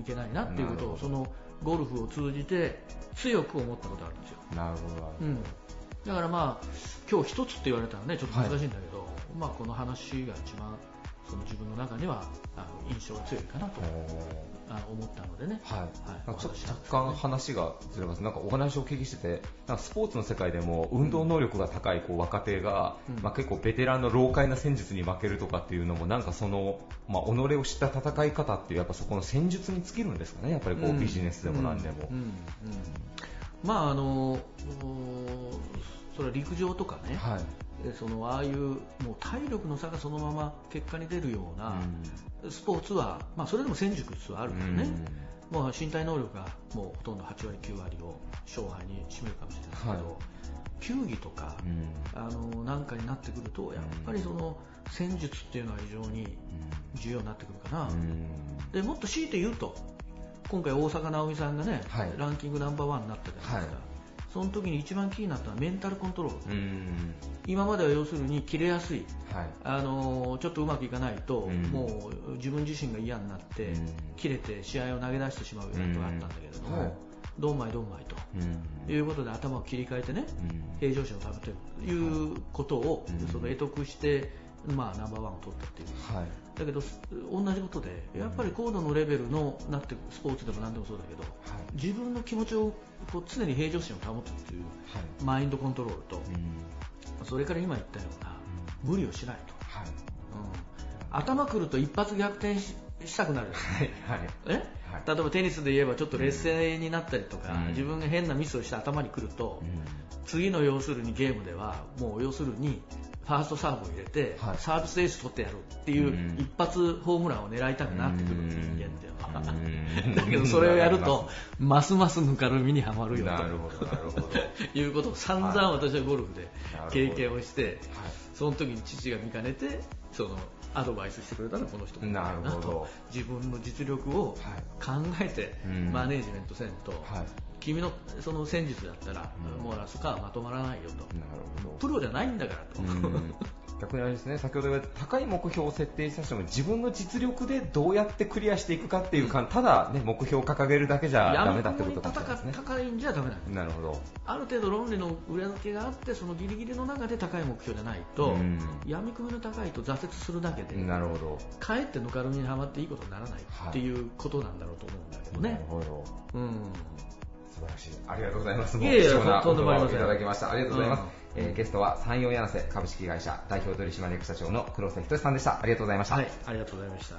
いけないなっていうことをそのゴルフを通じて強く思ったことがあるんですよ。なるほど、うん。だからまあ今日一つって言われたらねちょっと難しいんだけど、はい、まあこの話が一番その自分の中にはあの印象が強いかなと思ったのでね、はい。はい、ちょっと若干話がずれます、なんかお話をお聞きしてて、なんかスポーツの世界でも運動能力が高いこう若手が、うん、まあ、結構ベテランの老快な戦術に負けるとかっていうのも、なんかその、まあ、己を知った戦い方っていう、やっぱそこの戦術に尽きるんですかね、やっぱりこう、ビジネスでも何でも。うん。うん。まああのそれは陸上とかね、はい、そのああいうもう体力の差がそのまま結果に出るようなスポーツは、まあ、それでも戦術はあるからね、もう身体能力がもうほとんど8割、9割を勝敗に占めるかもしれないけど、はい、球技とか、あのなんかになってくるとやっぱりその戦術っていうのは非常に重要になってくるかな、でもっと強いて言うと今回、大坂なおみさんがね、はい、ランキングナンバーワンになったじゃないですか、はい、その時に一番気になったのはメンタルコントロール、今までは要するに切れやすい、はい、あのちょっとうまくいかないと、もう自分自身が嫌になって、切れて試合を投げ出してしまうようなことがあったんだけれども。どんまいどんまいと。いうことで頭を切り替えてね、平常心を保てるということを、その得得してまあ、ナンバーワンを取ったっていう、はい、だけど同じことでやっぱり高度のレベルのなってスポーツでも何でもそうだけど、はい、自分の気持ちをこう常に平常心を保つっていう、はい、マインドコントロールと、うん、それから今言ったような、うん、無理をしないと、はい。うん、頭くると一発逆転したくなる、はい。はい、え？例えばテニスで言えばちょっと劣勢になったりとか、うん、自分が変なミスをして頭にくると、うん、次の要するにゲームではもう要するにファーストサーブを入れて、はい、サービスエース取ってやるっていう一発ホームランを狙いたくなってくる人間っていうのは。だけどそれをやるとますますぬかるみにはまるよと。いうことを散々私はゴルフで経験をして、その時に父が見かねてそのアドバイスしてくれたのはこの人なるほど。自分の実力を考えてマネージメントせんと、はい、君のその戦術だったら、うん、もうそこはまとまらないよとプロじゃないんだからと。逆にあれですね、先ほど言われた高い目標を設定した人も自分の実力でどうやってクリアしていくかっていうか、ただ、ね、目標を掲げるだけじゃだめだってことかもしれね。高いんじゃだめなるほど。ある程度論理の裏付けがあって、そのギリギリの中で高い目標じゃないと、うん、闇雲の高いと挫折するだけで、なるほど。かえってぬかるみにはまっていいことにならないっていうことなんだろうと思うんだけどね。なるほど。うん。素晴らしい。ありがとうございます。いえいえ、とんでもありません。いただきました。ありがとうございます。うんえー、ゲストは山陽柳瀬株式会社代表取締役社長の黒瀬仁さんでした。ありがとうございました。はい、ありがとうございました。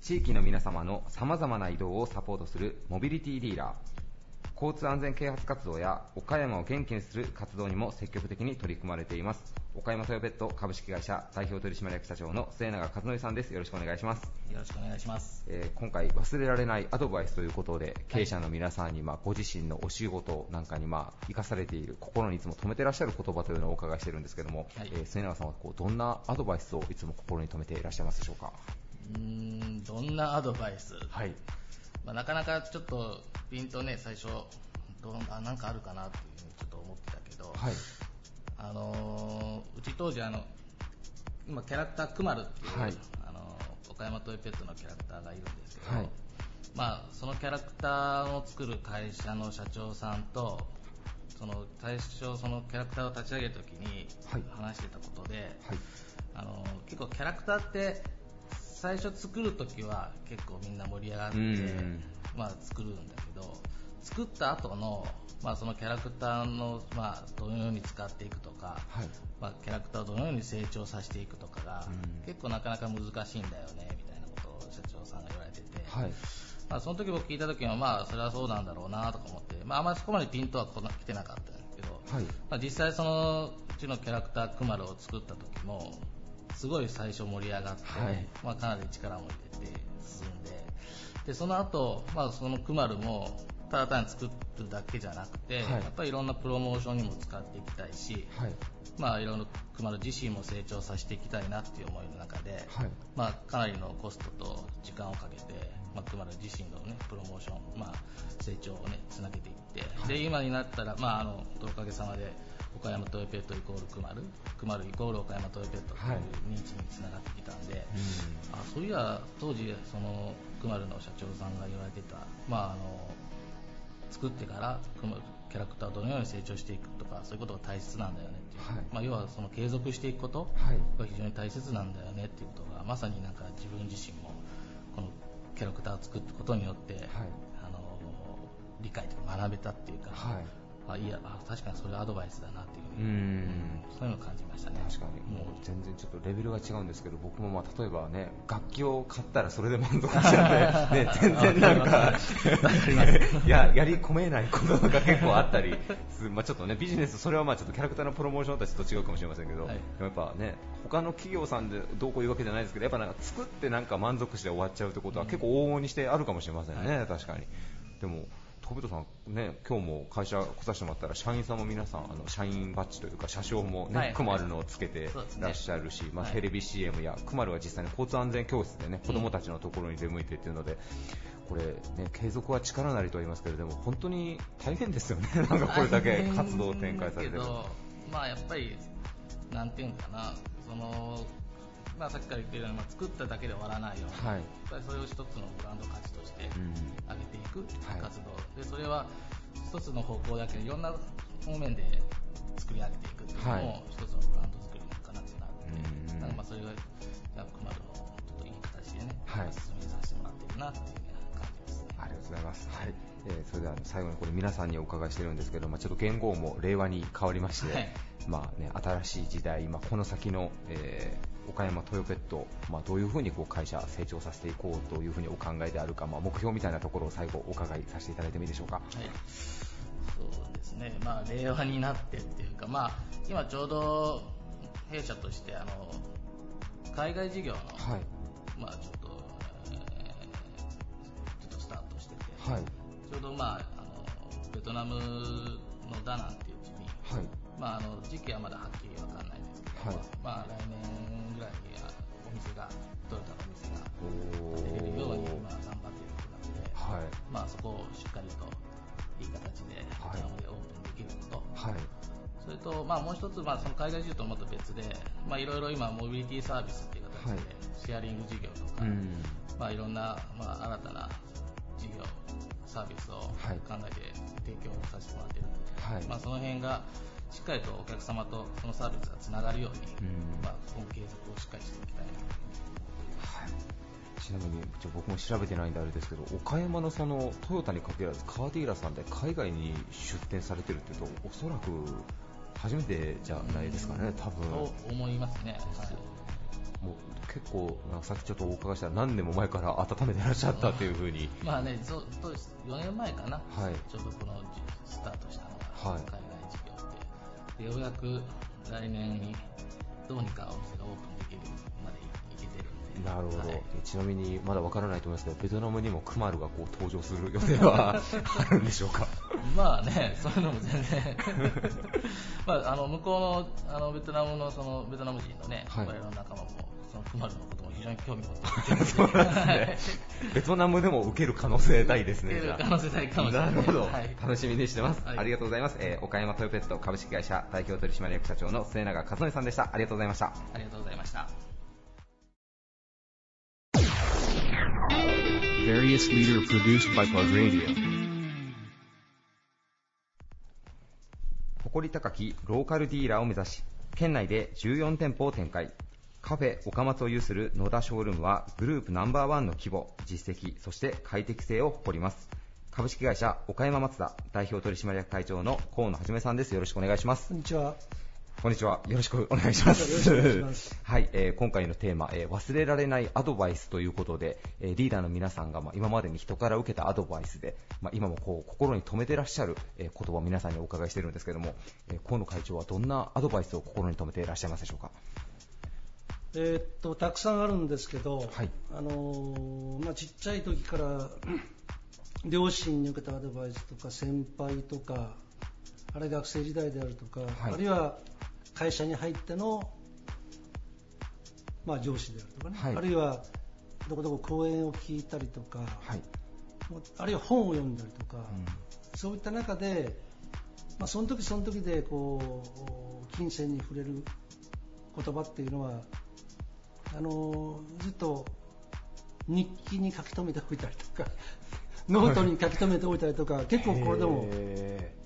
地域の皆様の様々な移動をサポートするモビリティリーダー。交通安全啓発活動や岡山を元気にする活動にも積極的に取り組まれています。岡山トヨペット株式会社代表取締役社長の末永和則さんです。よろしくお願いします。よろしくお願いします、えー、今回忘れられないアドバイスということで、経営者の皆さんにまあご自身のお仕事なんかにまあ生かされている心にいつも留めていらっしゃる言葉というのをお伺いしているんですけども、はい、えー、末永さんはこうどんなアドバイスをいつも心に留めていらっしゃいますでしょうか？うんどんなアドバイス？はいまあ、なかなかちょっとピンとね最初どあなんかあるかなっていうふうにちょっと思ってたけど、はい、あのうち当時あの今キャラクターくまるっていう、はい、あの岡山トイペットのキャラクターがいるんですけど、はい、まあ、そのキャラクターを作る会社の社長さんとその最初そのキャラクターを立ち上げるときに話してたことで、あの結構キャラクターって最初作るときは結構みんな盛り上がって、まあ、作るんだけど作った後のまあ、そのキャラクターの、まあ、どのように使っていくとか、はい、まあ、キャラクターをどのように成長させていくとかが、うん、結構なかなか難しいんだよねみたいなことを社長さんが言われてて、はい、まあ、その時僕聞いた時は、まあ、それはそうなんだろうなとか思って、まあ、あまりそこまでピントは来てなかったんですけど、はい、まあ、実際そのうちのキャラクタークマルを作った時もすごい最初盛り上がって、はい、まあ、かなり力も入れて進んででその後、まあそのクマルもただ単に作るだけじゃなくて、はい、やっぱりいろんなプロモーションにも使っていきたいし、はい、まあいろいろ熊野自身も成長させていきたいなっていう思いの中で、はい、まあかなりのコストと時間をかけて、まあ、熊野自身のねプロモーション、まあ成長をねつなげていって、で今になったらまああのおかげさまで岡山トヨペットイコールクマル、クマルイコール岡山トヨペットという認知につながってきたんで、はい、あそういや当時そのクマルの社長さんが言われてた、まああの作ってからキャラクターをどのように成長していくとかそういうことが大切なんだよねっていう、はい、まあ、要はその継続していくことが非常に大切なんだよねっていうことがまさになんか自分自身もこのキャラクターを作ることによって、はい、あの理解とか学べたっていうか、はいあいやあ確かにそれアドバイスだなっていう。ふうん、そういうのを感じましたね。確かに。もう全然ちょっとレベルが違うんですけど僕もまあ例えばね楽器を買ったらそれで満足しちゃって、ね、全然なんかややり込めないことが結構あったりまあちょっとねビジネスそれはまあちょっとキャラクターのプロモーションとはちょっと違うかもしれませんけど、はい、やっぱね他の企業さんでどうこういうわけじゃないですけどやっぱなんか作ってなんか満足して終わっちゃうってことは結構往々にしてあるかもしれませんね、はい、確かに。でも小人さん、ね、今日も会社来させてもらったら社員さんも皆さんあの社員バッジというか車掌もね、はい、クマルのをつけてらっしゃるし、ね、まあ、テレビ CM やクマルは実際に交通安全教室でね子どもたちのところに出向いてっていうので、これ、ね、継続は力なりと言いますけれども本当に大変ですよね、なんかこれだけ活動を展開されてるまあやっぱりなんていうかなそのまあ、さっきから言ってるように、まあ、作っただけで終わらないようっぱりそれを一つのブランド価値として上げていく活動、うんはい、でそれは一つの方向だけどいろんな方面で作り上げていくっていうのも、一つのブランド作りのかなってなって、はい、まあそれがクマルのちょっといい形でね、はい、進めさせてもらってるなっていう感じですね。ありがとうございます。はい。えー、それでは最後にこれ皆さんにお伺いしてるんですけど、まあ、ちょっと元号も令和に変わりまして、はい、まあね、新しい時代、まあ、この先の、えー岡山トヨペット、まあ、どういうふうにこう会社成長させていこうというふうにお考えであるか、まあ、目標みたいなところを最後お伺いさせていただいてもいいでしょうか？はい。そうですね、まあ、令和になってっていうか、まあ、今ちょうど弊社としてあの海外事業の、はい、まあ、ちょっと、えー、ちょっとスタートしてて、はい、ちょうど、まあ、あのベトナムのダナンっていう地に、はい。まあ、あの時期はまだはっきり分かんないんですけど、はい。まあ、来年にお店がトヨタのお店が出れるように今頑張っているところなので、はい。まあ、そこをしっかりといい形でベトナムでオープンできること、はい、それと、まあ、もう一つ、まあ、その海外事業ともっと別で、まあ、いろいろ今モビリティサービスっていう形で、シェアリング事業とか、まあ、いろんな、まあ、新たな事業サービスを考えて提供させてもらっているので、はい。まあ、その辺がしっかりとお客様とそのサービスがつながるように、うん、まあ、今後継続をしっかりしていきたいな。とはい、ちなみに僕も調べてないんであれですけど岡山のそのトヨタに限らずカーディーラさんで海外に出店されてるっていうとおそらく初めてじゃないですかね、多分。と思いますね、はい、もう結構、さっきちょっとお伺いしたら何年も前から温めてらっしゃったというふうに、まあね、そう4年前かな、はい、ちょうどこのスタートしたのが、はい、海外ようやく来年にどうにかお店がオープンできるまでいけてるんで。なるほど、はい、ちなみにまだわからないと思いますけどベトナムにもクマルがこう登場する予定はあるんでしょうか？まあねそういうのも全然。まああの向こうのあのベトナムのそのベトナム人のね、はい、我々の仲間もそのクマルのこ非常に興味持ってそうなんですね ベトナムでも受ける可能性大ですね。受ける可能性大かもしれない。なるほど、はい、楽しみにしてます、はい、ありがとうございます。えー、岡山トヨペット株式会社代表取締役社長の末永和則さんでした。ありがとうございました。ありがとうございました。Various leader produced by Plug Radio. 誇り高きローカルディーラーを目指し、県内で14店舗を展開。カフェ岡松を有する野田ショールームはグループナンバーワンの規模、実績、そして快適性を誇ります。株式会社岡山松田代表取締役会長の河野はじめさんです。よろしくお願いします。こんにちは。こんにちは。よろしくお願いします。はい、えー、今回のテーマ、えー、忘れられないアドバイスということで、えー、リーダーの皆さんが、まあ、今までに人から受けたアドバイスで、まあ、今もこう心に留めてらっしゃる、えー、言葉を皆さんにお伺いしているんですけども、えー、河野会長はどんなアドバイスを心に留めていらっしゃいますでしょうか？えー、っとたくさんあるんですけど、はい、あのー、まあ、ちっちゃい時から 両親に受けたアドバイスとか先輩とかあるいは学生時代であるとか、はい、あるいは会社に入っての、まあ、上司であるとかね、はい、あるいはどこどこ講演を聞いたりとか、はい、あるいは本を読んだりとか、うん、そういった中で、まあ、その時その時でこう金銭に触れる言葉っていうのはあのずっと日記に書き留めておいたりとか ノートに書き留めておいたりとか、結構これでも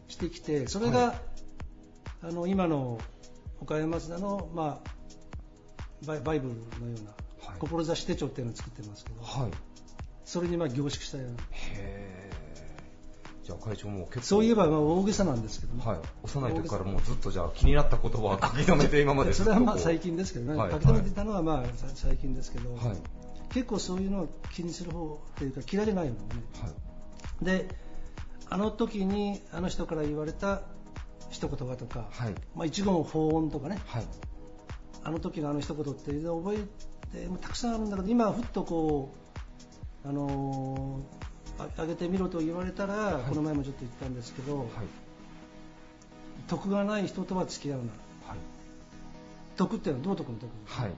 してきて、それが、あの今の岡山松田の、まあ、バイブルのような、志手帳っていうのを作ってますけど、はい、それにまあ凝縮したような。じゃあ会長も結そういえばまあ大げさなんですけどね、はい、幼い時からもうずっとじゃあ気になった言葉は書き留めて今までそれはまあ最近ですけどね、はい、書き留めてたのはまあ最近ですけど、はい、結構そういうのを気にする方というか嫌いじゃないのね、はい、であの時にあの人から言われた一言がとか、はい、まあ、一言法音とかね、はい、あの時のあの一言って覚えてもたくさんあるんだけど今ふっとこうあのー、上げてみろと言われたら、はい、この前もちょっと言ったんですけど、得がない人とは付き合うな、得っていうのは道徳の得、はい。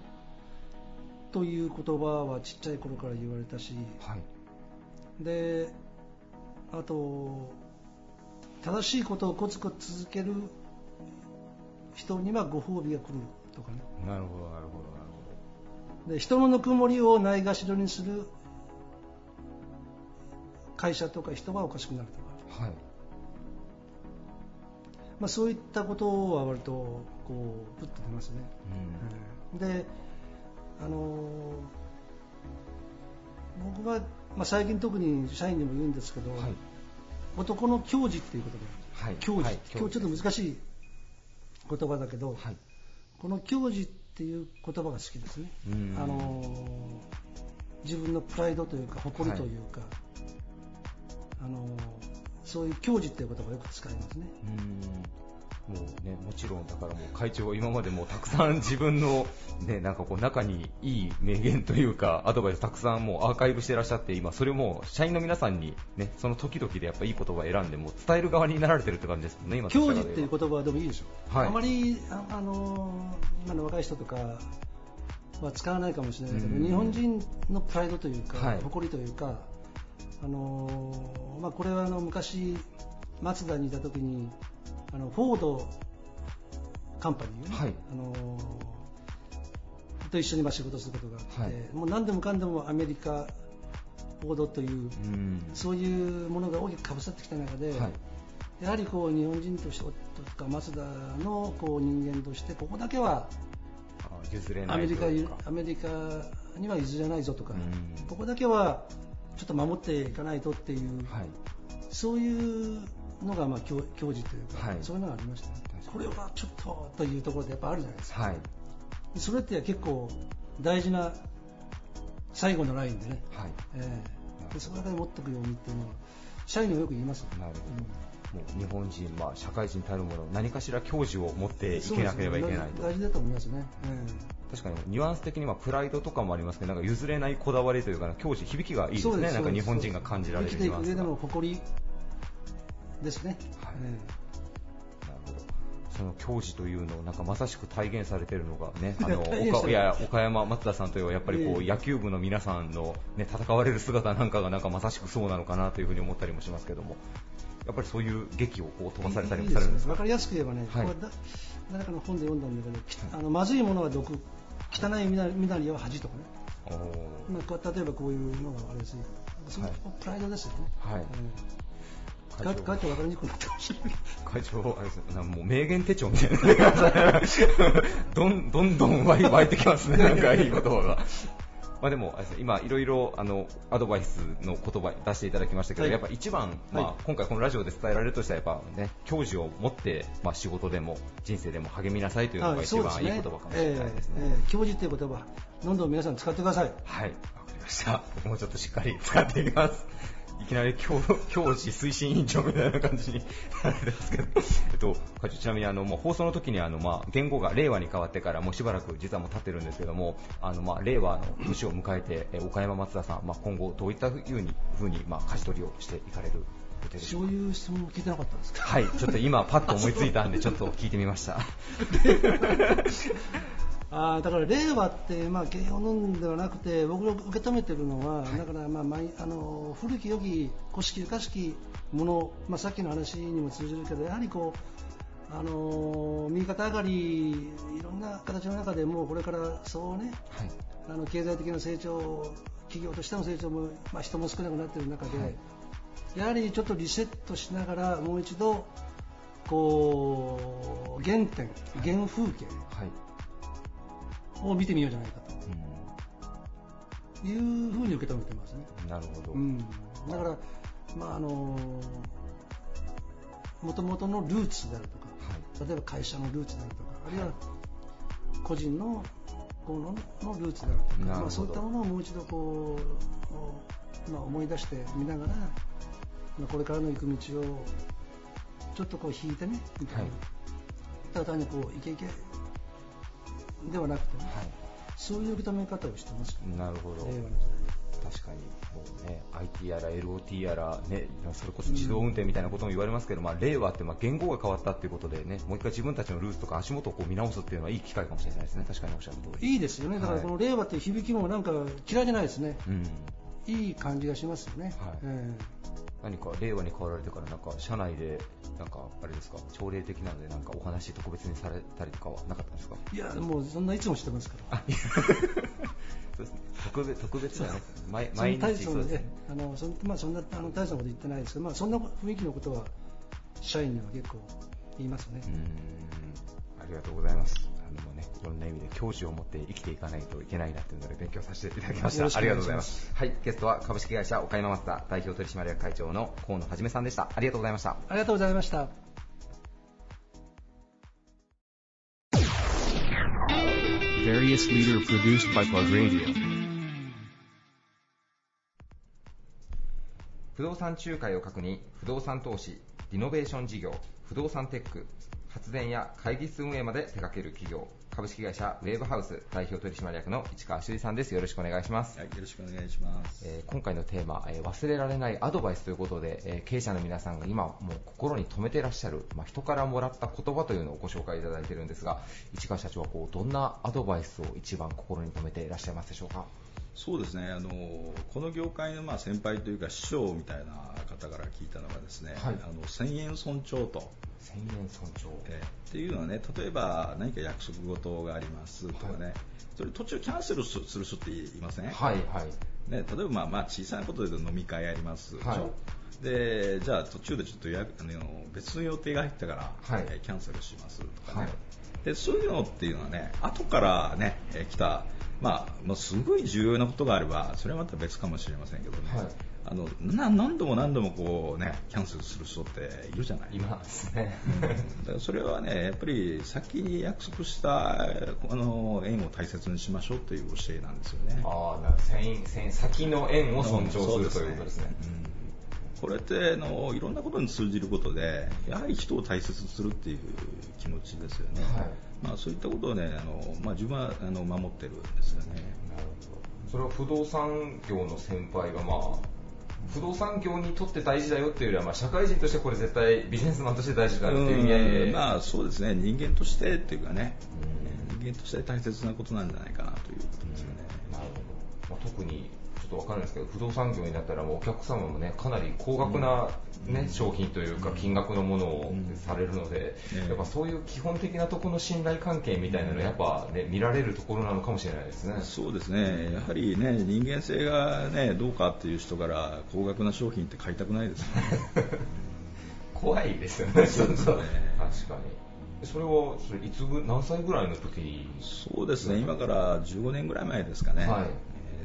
という言葉はちっちゃい頃から言われたし、はい、であと正しいことをコツコツ続ける人にはご褒美が来るとかね。なるほどなるほどなるほど。で人のぬくもりをないがしろにする会社とか人はおかしくなるとか、はい。まあ、そういったことは割とこうプッと出ますね、うん、であの僕は、まあ、最近特に社員にも言うんですけど、はい、男の矜持っていうことで、はい、矜持、はい、今日ちょっと難しい言葉だけど、この矜持っていう言葉が好きですね。あの自分のプライドというか誇りというか、あのそういう矜持っていう言葉をよく使いますね。もうね、もちろんだからもう会長今までもたくさん自分のね、なんかこう中にいい名言というかアドバイスたくさんもうアーカイブしてらっしゃって今それも社員の皆さんにね、その時々でやっぱいい言葉を選んでも伝える側になられてるって感じですね、今教授っていう言葉はでもいいでしょ。はい、あまりああの今の若い人とかは使わないかもしれないけど、日本人のプライドというか、はい、誇りというか、あのまあこれはあの昔松田にいた時にあのフォードカンパニー、ね、はい、あのと一緒にま仕事することがあって、はい、もう何でもかんでもアメリカフォードという、うそういうものが大きくかぶさってきた中で、はい、やはりこう日本人としてとかマツダのこう人間としてここだけは譲れないアメリカアメリカには譲れないぞとか、ここだけはちょっと守っていかないとっていう、はい、そういうのがまあ教教授というか、はい、そういうのがありました。ね。これはちょっとというところでやっぱあるじゃないですか。はい、それって結構大事な最後のラインでね、はい。えー、でそこら辺持っておくようにっていうのは社員にはよく言います、なるほど、うん、もう日本人、まあ、社会人たるもの何かしら教授を持っていけなければいけないと、大事だと思いますね、確かにニュアンス的にはプライドとかもありますけどなんか譲れないこだわりというか教授響きがいいですね。なんか日本人が感じられる生きていく上での誇りですね。はい、なるほど。その教授というのをなんかまさしく体現されているのがね、あの岡 いや 岡山松田さんというやっぱりこう野球部の皆さんのね戦われる姿なんかがなんかまさしくそうなのかなというふうに思ったりもしますけども。やっぱりそういう劇をこう飛ばされたりもされるんですか？わかりやすく言えばね、はい、誰かの本で読んだんだけど、あのまずいものは毒、汚い身なりは恥とかね。まあ、例えばこういうのがあれですね、そのプライドですよね。はい。会長。分かりにくくなってました会長あれですね。もう名言手帳みたいな どんどんどん湧いてきますね。なんかいい言葉がまあ、でも今、いろいろあのアドバイスの言葉出していただきましたけど、はい、やっぱ一番、まあ、今回このラジオで伝えられるとしたらやっぱ、ね、教授を持って、まあ、仕事でも人生でも励みなさいというのが一番いい言葉かもしれないですね。えーえー、教授という言葉どんどん皆さん使ってください。はい、わかりました。僕もちょっとしっかり使っていきます。いきなり教教師推進委員長みたいな感じになるんですけど、えっと、ちなみにあのもう放送の時にあのまあ言語が令和に変わってからもうしばらく実はもう経ってるんですけども、あのまあ令和の年を迎えて、え岡山松田さん、まあ今後どういったふうにふうにまあ舵取りをしていかれるそういう質問を聞いてなかったんですか？はい、ちょっと今パッと思いついたんでちょっと聞いてみました。あだから令和って、まあ、慶応のではなくて僕が受け止めているのは、はい、だから、まあ、あの古き良き古式ゆかしきもの、まあ、さっきの話にも通じるけどやはりこうあの右肩上がりいろんな形の中でもこれからそうね、はい、あの経済的な成長企業としての成長も、まあ、人も少なくなっている中で、はい、やはりちょっとリセットしながらもう一度こう原点原風景、はいを見てみようじゃないかと、いうふうに受け止めてますね。なるほど、うん、だから、まああのもともとのルーツであるとか、はい、例えば会社のルーツであるとか、あるいは個人のこののルーツであるとか、まあ、そういったものをもう一度こう、まあ、思い出してみながら、まあ、これからの行く道をちょっとこう引いてね、みたいな。はい、ただ単にこう、いけいけではなくて、ね、はい、そういう受け止め方をしてます、ね、なるほど。確かに、もうね、IT やら LOT やら、ね、それこそ自動運転みたいなことも言われますけど、うん、まあ、令和ってまあ言語が変わったっていうことでね、もう一回自分たちのルーツとか足元をこう見直すっていうのはいい機会かもしれないですね、確かにおっしゃる通り。いいですよね、だからこの令和って響きもなんか嫌いじゃないですね。うん、いい感じがしますよね。はい。えー何か令和に変わられてからなんか社内でなんかあれですか？朝礼的なのでなんかお話特別にされたりとかはなかったんですか？いやもうそんないつもしてますから。そうですね。特別特別だね毎毎日そうですね。あのそまあそんなあの大したこと言ってないですけどまあそんな雰囲気のことは社員には結構言いますね。うん。ありがとうございますもね、いろんな意味で教師を持って生きていかないといけないなっていうので勉強させていただきました。ありがとうございます。はい、ゲストは株式会社岡山マスター代表取締役会長の河野はじめさんでした。ありがとうございました。ありがとうございました。不動産仲介を核に不動産投資、リノベーション事業、不動産テック、発電や会議室運営まで手掛ける企業、株式会社ウェーブハウス代表取締役の市川修理さんです。よろしくお願いします。はい、よろしくお願いします。えー、今回のテーマ、えー、忘れられないアドバイスということで、えー、経営者の皆さんが今もう心に留めていらっしゃる、まあ、人からもらった言葉というのをご紹介いただいているんですが、市川社長はこうどんなアドバイスを一番心に留めていらっしゃいますでしょうか？そうですね。あのこの業界のまあ先輩というか師匠みたいな方から聞いたのがですね、はい、あの千円尊重と。千円尊重、えー、っていうのはね例えば何か約束事がありますとかね、はい、それ途中キャンセルする人っていません、はいはい。ね、例えばまあまあ小さなことで飲み会ありますはい、でじゃあ途中でちょっとやあの別の予定が入ったから、はい、キャンセルしますとかね、はい、でそういうのっていうのはね後からね来たまあ、まあ、すごい重要なことがあればそれはまた別かもしれませんけどね、はい、あの何度も何度もこう、ね、キャンセルする人っているじゃない。いますね。だからそれはねやっぱり先に約束したあの縁を大切にしましょうという教えなんですよね。ああ先の縁を尊重する、ということですね、うんこれってのいろんなことに通じることでやはり人を大切にするっていう気持ちですよね、はい、まあ、そういったことをねあの、まあ、自分はあの守ってるんですよね。なるほど。それは不動産業の先輩が、まあ、不動産業にとって大事だよっていうよりは、まあ、社会人としてこれ絶対ビジネスマンとして大事だっていう意味合いで。まあそうですね。人間としてっていうかね。人間として大切なことなんじゃないかなということですよね。なるほど、まあ、特にちょっと分かるんですけど不動産業になったらもうお客様もねかなり高額な、ね、うん、商品というか金額のものをされるので、うん、やっぱそういう基本的なところの信頼関係みたいなのやっぱ、ね、見られるところなのかもしれないですね。そうですね。やはりね人間性が、ね、どうかっていう人から高額な商品って買いたくないですね。怖いですよね、そうですね。確かに。それはそれいつぐ何歳ぐらいの時そうですね。今から15年ぐらい前ですかね、はい、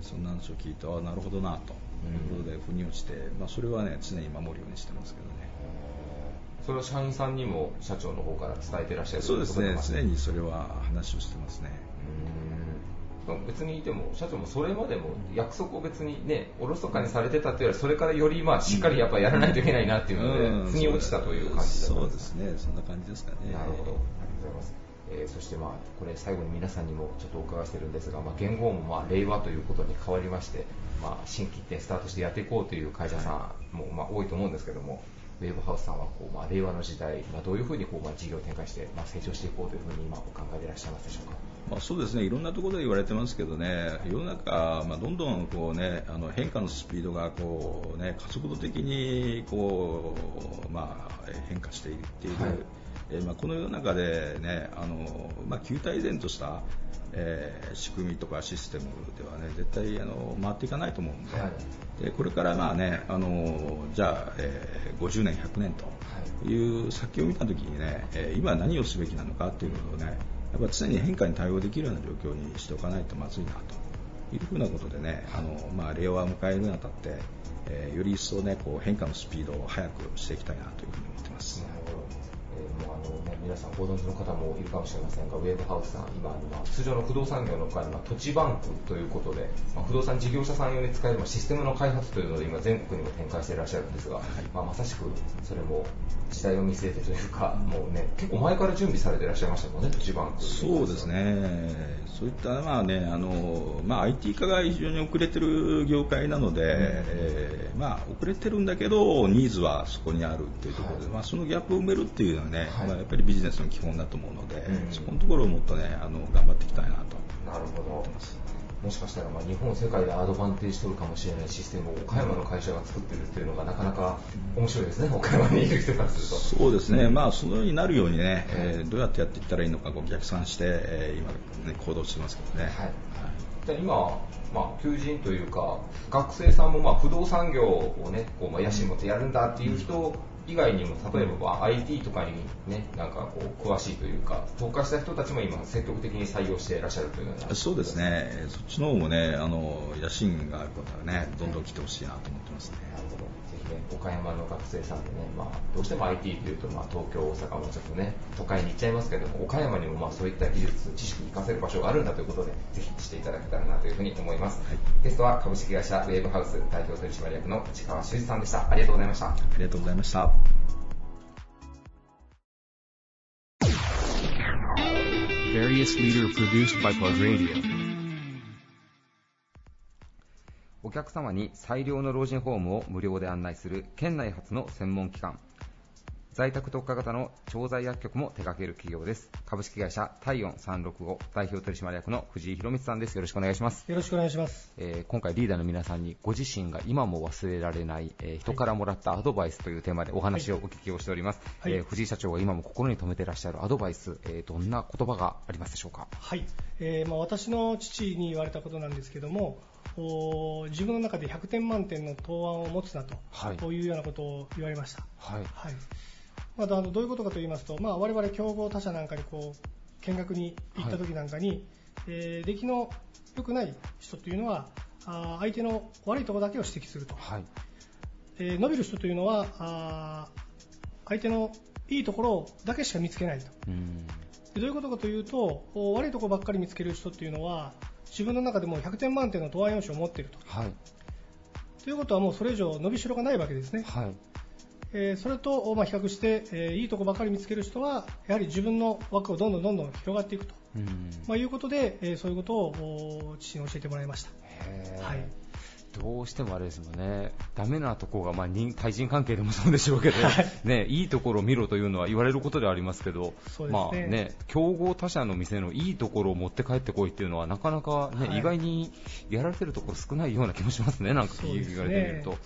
そんな話を聞いてあなるほどなと。いうことで腑に落ちて、まあ、それはね常に守るようにしてますけどね。それは社員さんにも社長の方から伝えてらっしゃるそうですね。常にそれは話をしてますね。別にいても社長もそれまでも約束を別にねおろそかにされてたというよりそれからよりまあしっかりやっぱやらないといけないなっていうので、腑に落ちたという感じそうですね。そんな感じですかね。なるほど。ありがとうございますえー、そしてまあこれ最後に皆さんにもちょっとお伺いしてるんですが、まあ、言語もまあ令和ということに変わりまして、まあ、新規一点スタートしてやっていこうという会社さんもまあ多いと思うんですけども、ウェーブハウスさんはこう、まあ、令和の時代、まあ、どういうふうにこう、まあ、事業を展開して、まあ、成長していこうというふうに今お考えでいらっしゃいますでしょうか？まあ、そうですね。いろんなところで言われてますけどね。世の中、まあ、どんどんこう、ね、あの変化のスピードがこう、ね、加速度的にこう、まあ、変化していっている、はい、えー、まあ、この世の中で、ねあのまあ、旧体然とした、えー、仕組みとかシステムでは、ね、絶対あの回っていかないと思うので。はい、でこれからまあ、ね、あのじゃあ、えー、50年、100年とい。う先を見たときにね、えー、今何をすべきなのかということをねやっぱ常に変化に対応できるような状況にしておかないとまずいなというふうなことでね、あのまあ、令和を迎えるにあたって、えー、より一層ね、こう変化のスピードを速くしていきたいなというふうに思ってます。えー、もうあのね、皆さんご存知の方もいるかもしれませんが、ウェーブハウスさん、今、通常の不動産業の他に土地バンクということで、まあ、不動産事業者さん用に使えるシステムの開発というので、今、全国にも展開していらっしゃるんですが、はい、まあ、まさしくそれも時代を見据えてというか、もうね、結構前から準備されていらっしゃいましたもんね、土地バンク。そうですね。そういった、まあね、あの、まあ IT 化が非常に遅れてる業界なので、うん、えー、まあ遅れてるんだけど、ニーズはそこにあるっていうところで、はい、まあそのギャップを埋めるっていうのはね、はい、まあやっぱりビジネスの基本だと思うので、うん、そこのところをもっとね、あの、頑張っていきたいなと。思ってます。もしかしたらまあ日本、世界でアドバンテージ取るかもしれないシステムを岡山の会社が作ってるっていうのがなかなか面白いですね、岡山にいる人からすると。そうですね、まあ、そのようになるようにね、えー、どうやってやっていったらいいのか、逆算して、えー、今、ね、行動してますけどね。はい。じゃ今、まあ、求人というか、学生さんもまあ不動産業をね、こうまあ野心持ってやるんだっていう人以外にも例えば IT とかにねなんかこう詳しいというか投下した人たちも今積極的に採用していらっしゃるというようなそうですねそっちの方もねあの野心がある方はねどんどん来てほしいなと思ってますね、なるほどね、岡山の学生さんでね、まあ、どうしても IT というと、まあ、東京、大阪もちょっとね、都会に行っちゃいますけども、岡山にもまあそういった技術、知識に活かせる場所があるんだということで、ぜひしていただけたらなというふうに思います。はい、ゲストは株式会社ウェーブハウス代表取締役の内川修司さんでした。ありがとうございました。ありがとうございました。Various leader produced by Plug Radio. お客様に最良の老人ホームを無料で案内する県内初の専門機関在宅特化型の調剤薬局も手掛ける企業です。株式会社体温365代表取締役の藤井博光さんです。よろしくお願いします。よろしくお願いします、えー、今回リーダーの皆さんにご自身が今も忘れられない、えー、人からもらったアドバイスというテーマでお話をお聞きをしております、はい、えー、藤井社長が今も心に留めていらっしゃるアドバイス、えどんな言葉がありますでしょうか？はい、えまあ、私の父に言われたことなんですけども自分の中で100点満点の答案を持つなと、はい、というようなことを言われました。はい、はいまあ、どういうことかと言いますと、まあ、我々競合他社なんかにこう見学に行った時なんかに、はい、えー、出来の良くない人というのはあ相手の悪いところだけを指摘すると、はいえー、伸びる人というのはあ相手のいいところだけしか見つけないと。でどういうことかというと悪いところばっかり見つける人というのは自分の中でも100点満点の答案用紙を持っていると。はい、ということはもうそれ以上伸びしろがないわけですね。はいえー、それと、まあ、比較して、えー、いいとこばかり見つける人はやはり自分の枠をどんどんどんどん広がっていくと、まあ、いうことで、えー、そういうことを父に教えてもらいました。はい。どうしてもあれですもんね、ダメなところが、まあ、対人関係でもそうでしょうけど、ね、いいところを見ろというのは言われることではありますけど、ね、まあね、競合他社の店のいいところを持って帰ってこいっていうのは、なかなかね、はい、意外にやられてるところ少ないような気もしますね、なんか言われてみると。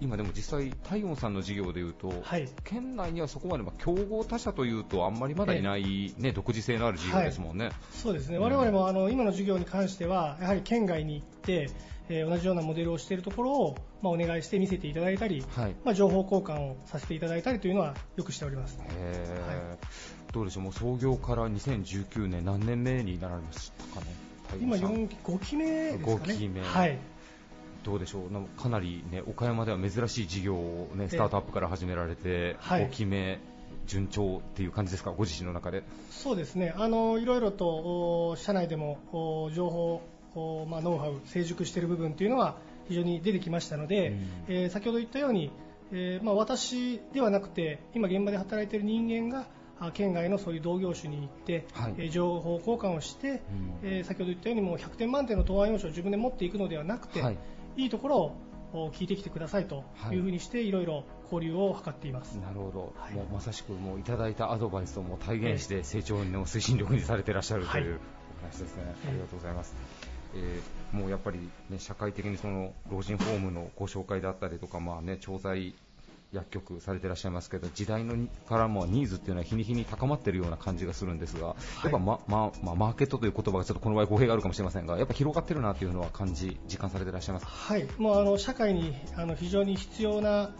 今でも実際、太陽さんの事業でいうと、はい、県内にはそこまで競合他社というと、あんまりまだいない、ね、独自性のある事業ですもんね、はい、そうですね、われわれもあの今の事業に関しては、やはり県外に行って、えー、同じようなモデルをしているところを、まあ、お願いして見せていただいたり、はい、まあ、情報交換をさせていただいたりというのはよくしております。どうでしょう、もう創業から2019年、何年目になられましたかね？今4期5期目ですかね。5期目。はいどうでしょう。かなり、ね、岡山では珍しい事業を、ね、スタートアップから始められて、はい、5期目、順調っていう感じですか、ご自身の中で。そうですね。あのいろいろと社内でも情報、まあ、ノウハウ、成熟している部分というのは非常に出てきましたので、うん、えー、先ほど言ったように、えーまあ、私ではなくて今、現場で働いている人間が県外のそういう同業種に行って、はい、情報交換をして、うん、えー、先ほど言ったようにもう100点満点の答案用紙を自分で持っていくのではなくて、はい、いいところを聞いてきてくださいとい。うふうにして、はい、いろいろ交流を図っています。なるほど、はい、もうまさしくもういただいたアドバイスをも体現して成長の推進力にされていらっしゃるというお話ですね、ありがとうございます。えー、もうやっぱり、ね、社会的にその老人ホームのご紹介だったりとか、まあね、調剤薬局されていらっしゃいますけど時代のからもニーズっていうのは日に日に高まっているような感じがするんですが、はい、やっぱ、まままマーケットという言葉がちょっとこの場合語弊があるかもしれませんがやっぱ広がってるなというのは感じ実感されていらっしゃいますはい。もうあの社会にあの非常に必要な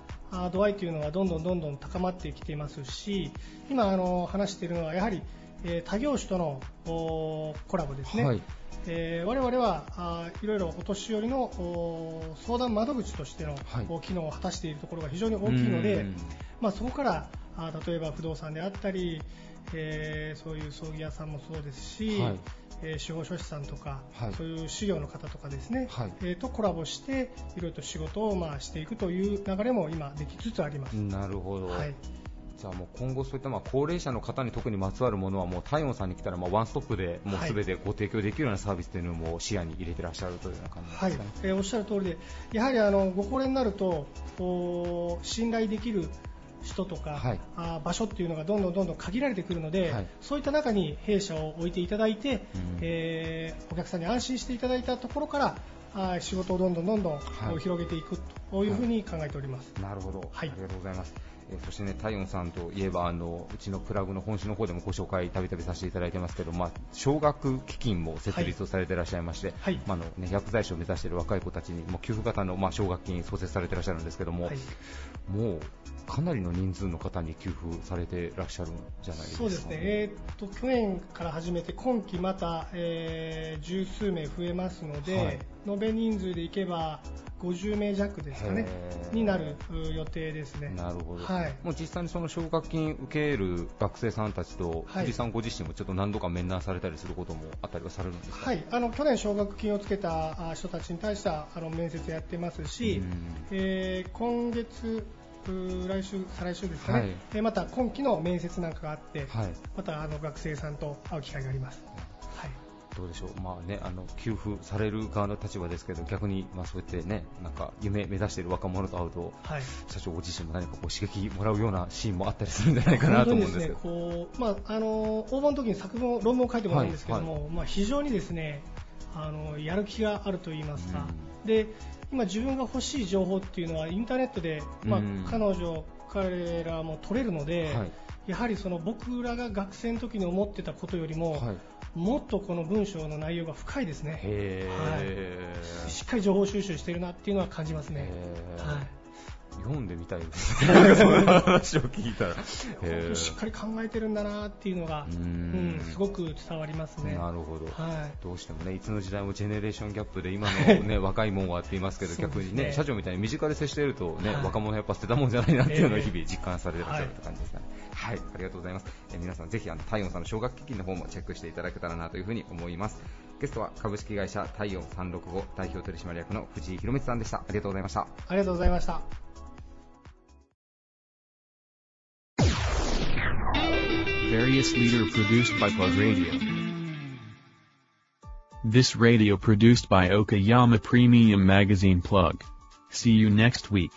度合いというのはどんどんどんどん高まってきていますし今あの話しているのはやはり、えー、他業種とのコラボですね、はいえー、我々はあいろいろお年寄りの相談窓口としての、はい、機能を果たしているところが非常に大きいので、まあ、そこからあ例えば不動産であったり、えー、そういう葬儀屋さんもそうですし、はい、えー、司法書士さんとか、はい、そういう資料の方とかですね、はい、えー、とコラボしていろいろと仕事をまあしていくという流れも今できつつあります。なるほど、はいじゃあもう今後そういったまあ高齢者の方に特にまつわるものはもう体温さんに来たらまあワンストップでもうすべてご提供できるようなサービスというのも視野に入れてらっしゃるというような感じですか、ね、はい。えー、おっしゃる通りでやはりあのご高齢になると信頼できる人とか、はい、あ場所っていうのがどんどんどんどん限られてくるので、はい、そういった中に弊社を置いていただいて、うん、えー、お客さんに安心していただいたところからあ仕事をどんどんどんどん、はい、広げていくというふうに考えております。なるほど、はい、ありがとうございます。えそしてね、太陽さんといえばあのうちのプラグの本誌の方でもご紹介たびたびさせていただいてますけど、まあ、奨学基金も設立をされていらっしゃいまして、はい、まあのね、薬剤師を目指している若い子たちにも給付型の、まあ、奨学金創設されていらっしゃるんですけども、はい、もうかなりの人数の方に給付されていらっしゃるんじゃないですか、そうですね、えー、と去年から始めて今期また、えー、十数名増えますので、はい、延べ人数でいけば50名弱ですかね、になる予定ですね。なるほど。はい。もう実際にその奨学金受ける学生さんたちと、はい、藤井さんご自身もちょっと何度か面談されたりすることもあったりはされるんですか？はい。あの、去年奨学金をつけた人たちに対しては、あの、面接やってますし、えー、今月、来週、再来週ですかね、はい、えまた今期の面接なんかがあって、はい、またあの学生さんと会う機会があります。どうでしょう、まあね、あの給付される側の立場ですけど、逆にまあそうやってね、なんか夢目指している若者と会うと、はい、社長ご自身も何かこう刺激もらうようなシーンもあったりするんじゃないかなと思うんですけど、ね、こうまああの応募の時に作文論文を書いてもらうんですけども、はい。はい、まあ非常にですね、あのやる気があると言いますか、うん、で今自分が欲しい情報っていうのはインターネットで、まあ、彼女彼らも取れるので。はいやはりその僕らが学生の時に思ってたことよりも、はい、もっとこの文章の内容が深いですね、はい、しっかり情報収集してるなっていうのは感じますね。はい読んでみたいですね、その話を聞いたら。しっかり考えてるんだなっていうのが、うん、すごく伝わりますね。なるほど、はい、どうしてもね、いつの時代もジェネレーションギャップで、今の、ね、若いもんはって言いますけど、逆にね、社長みたいに身近で接していると、ね、若者やっぱ捨てたもんじゃないなっていうのを日々実感されてらっしゃるって感じですかね。はい、ありがとうございます。え皆さんぜひ、あの、太陽さんの奨学基金の方もチェックしていただけたらなというふうに思います。ゲストは株式会社太陽365代表取締役の藤井博光さんでした。ありがとうございました。ありがとうございました。Various leader produced by Plug Radio. This radio produced by Okayama Premium Magazine Plug. See you next week.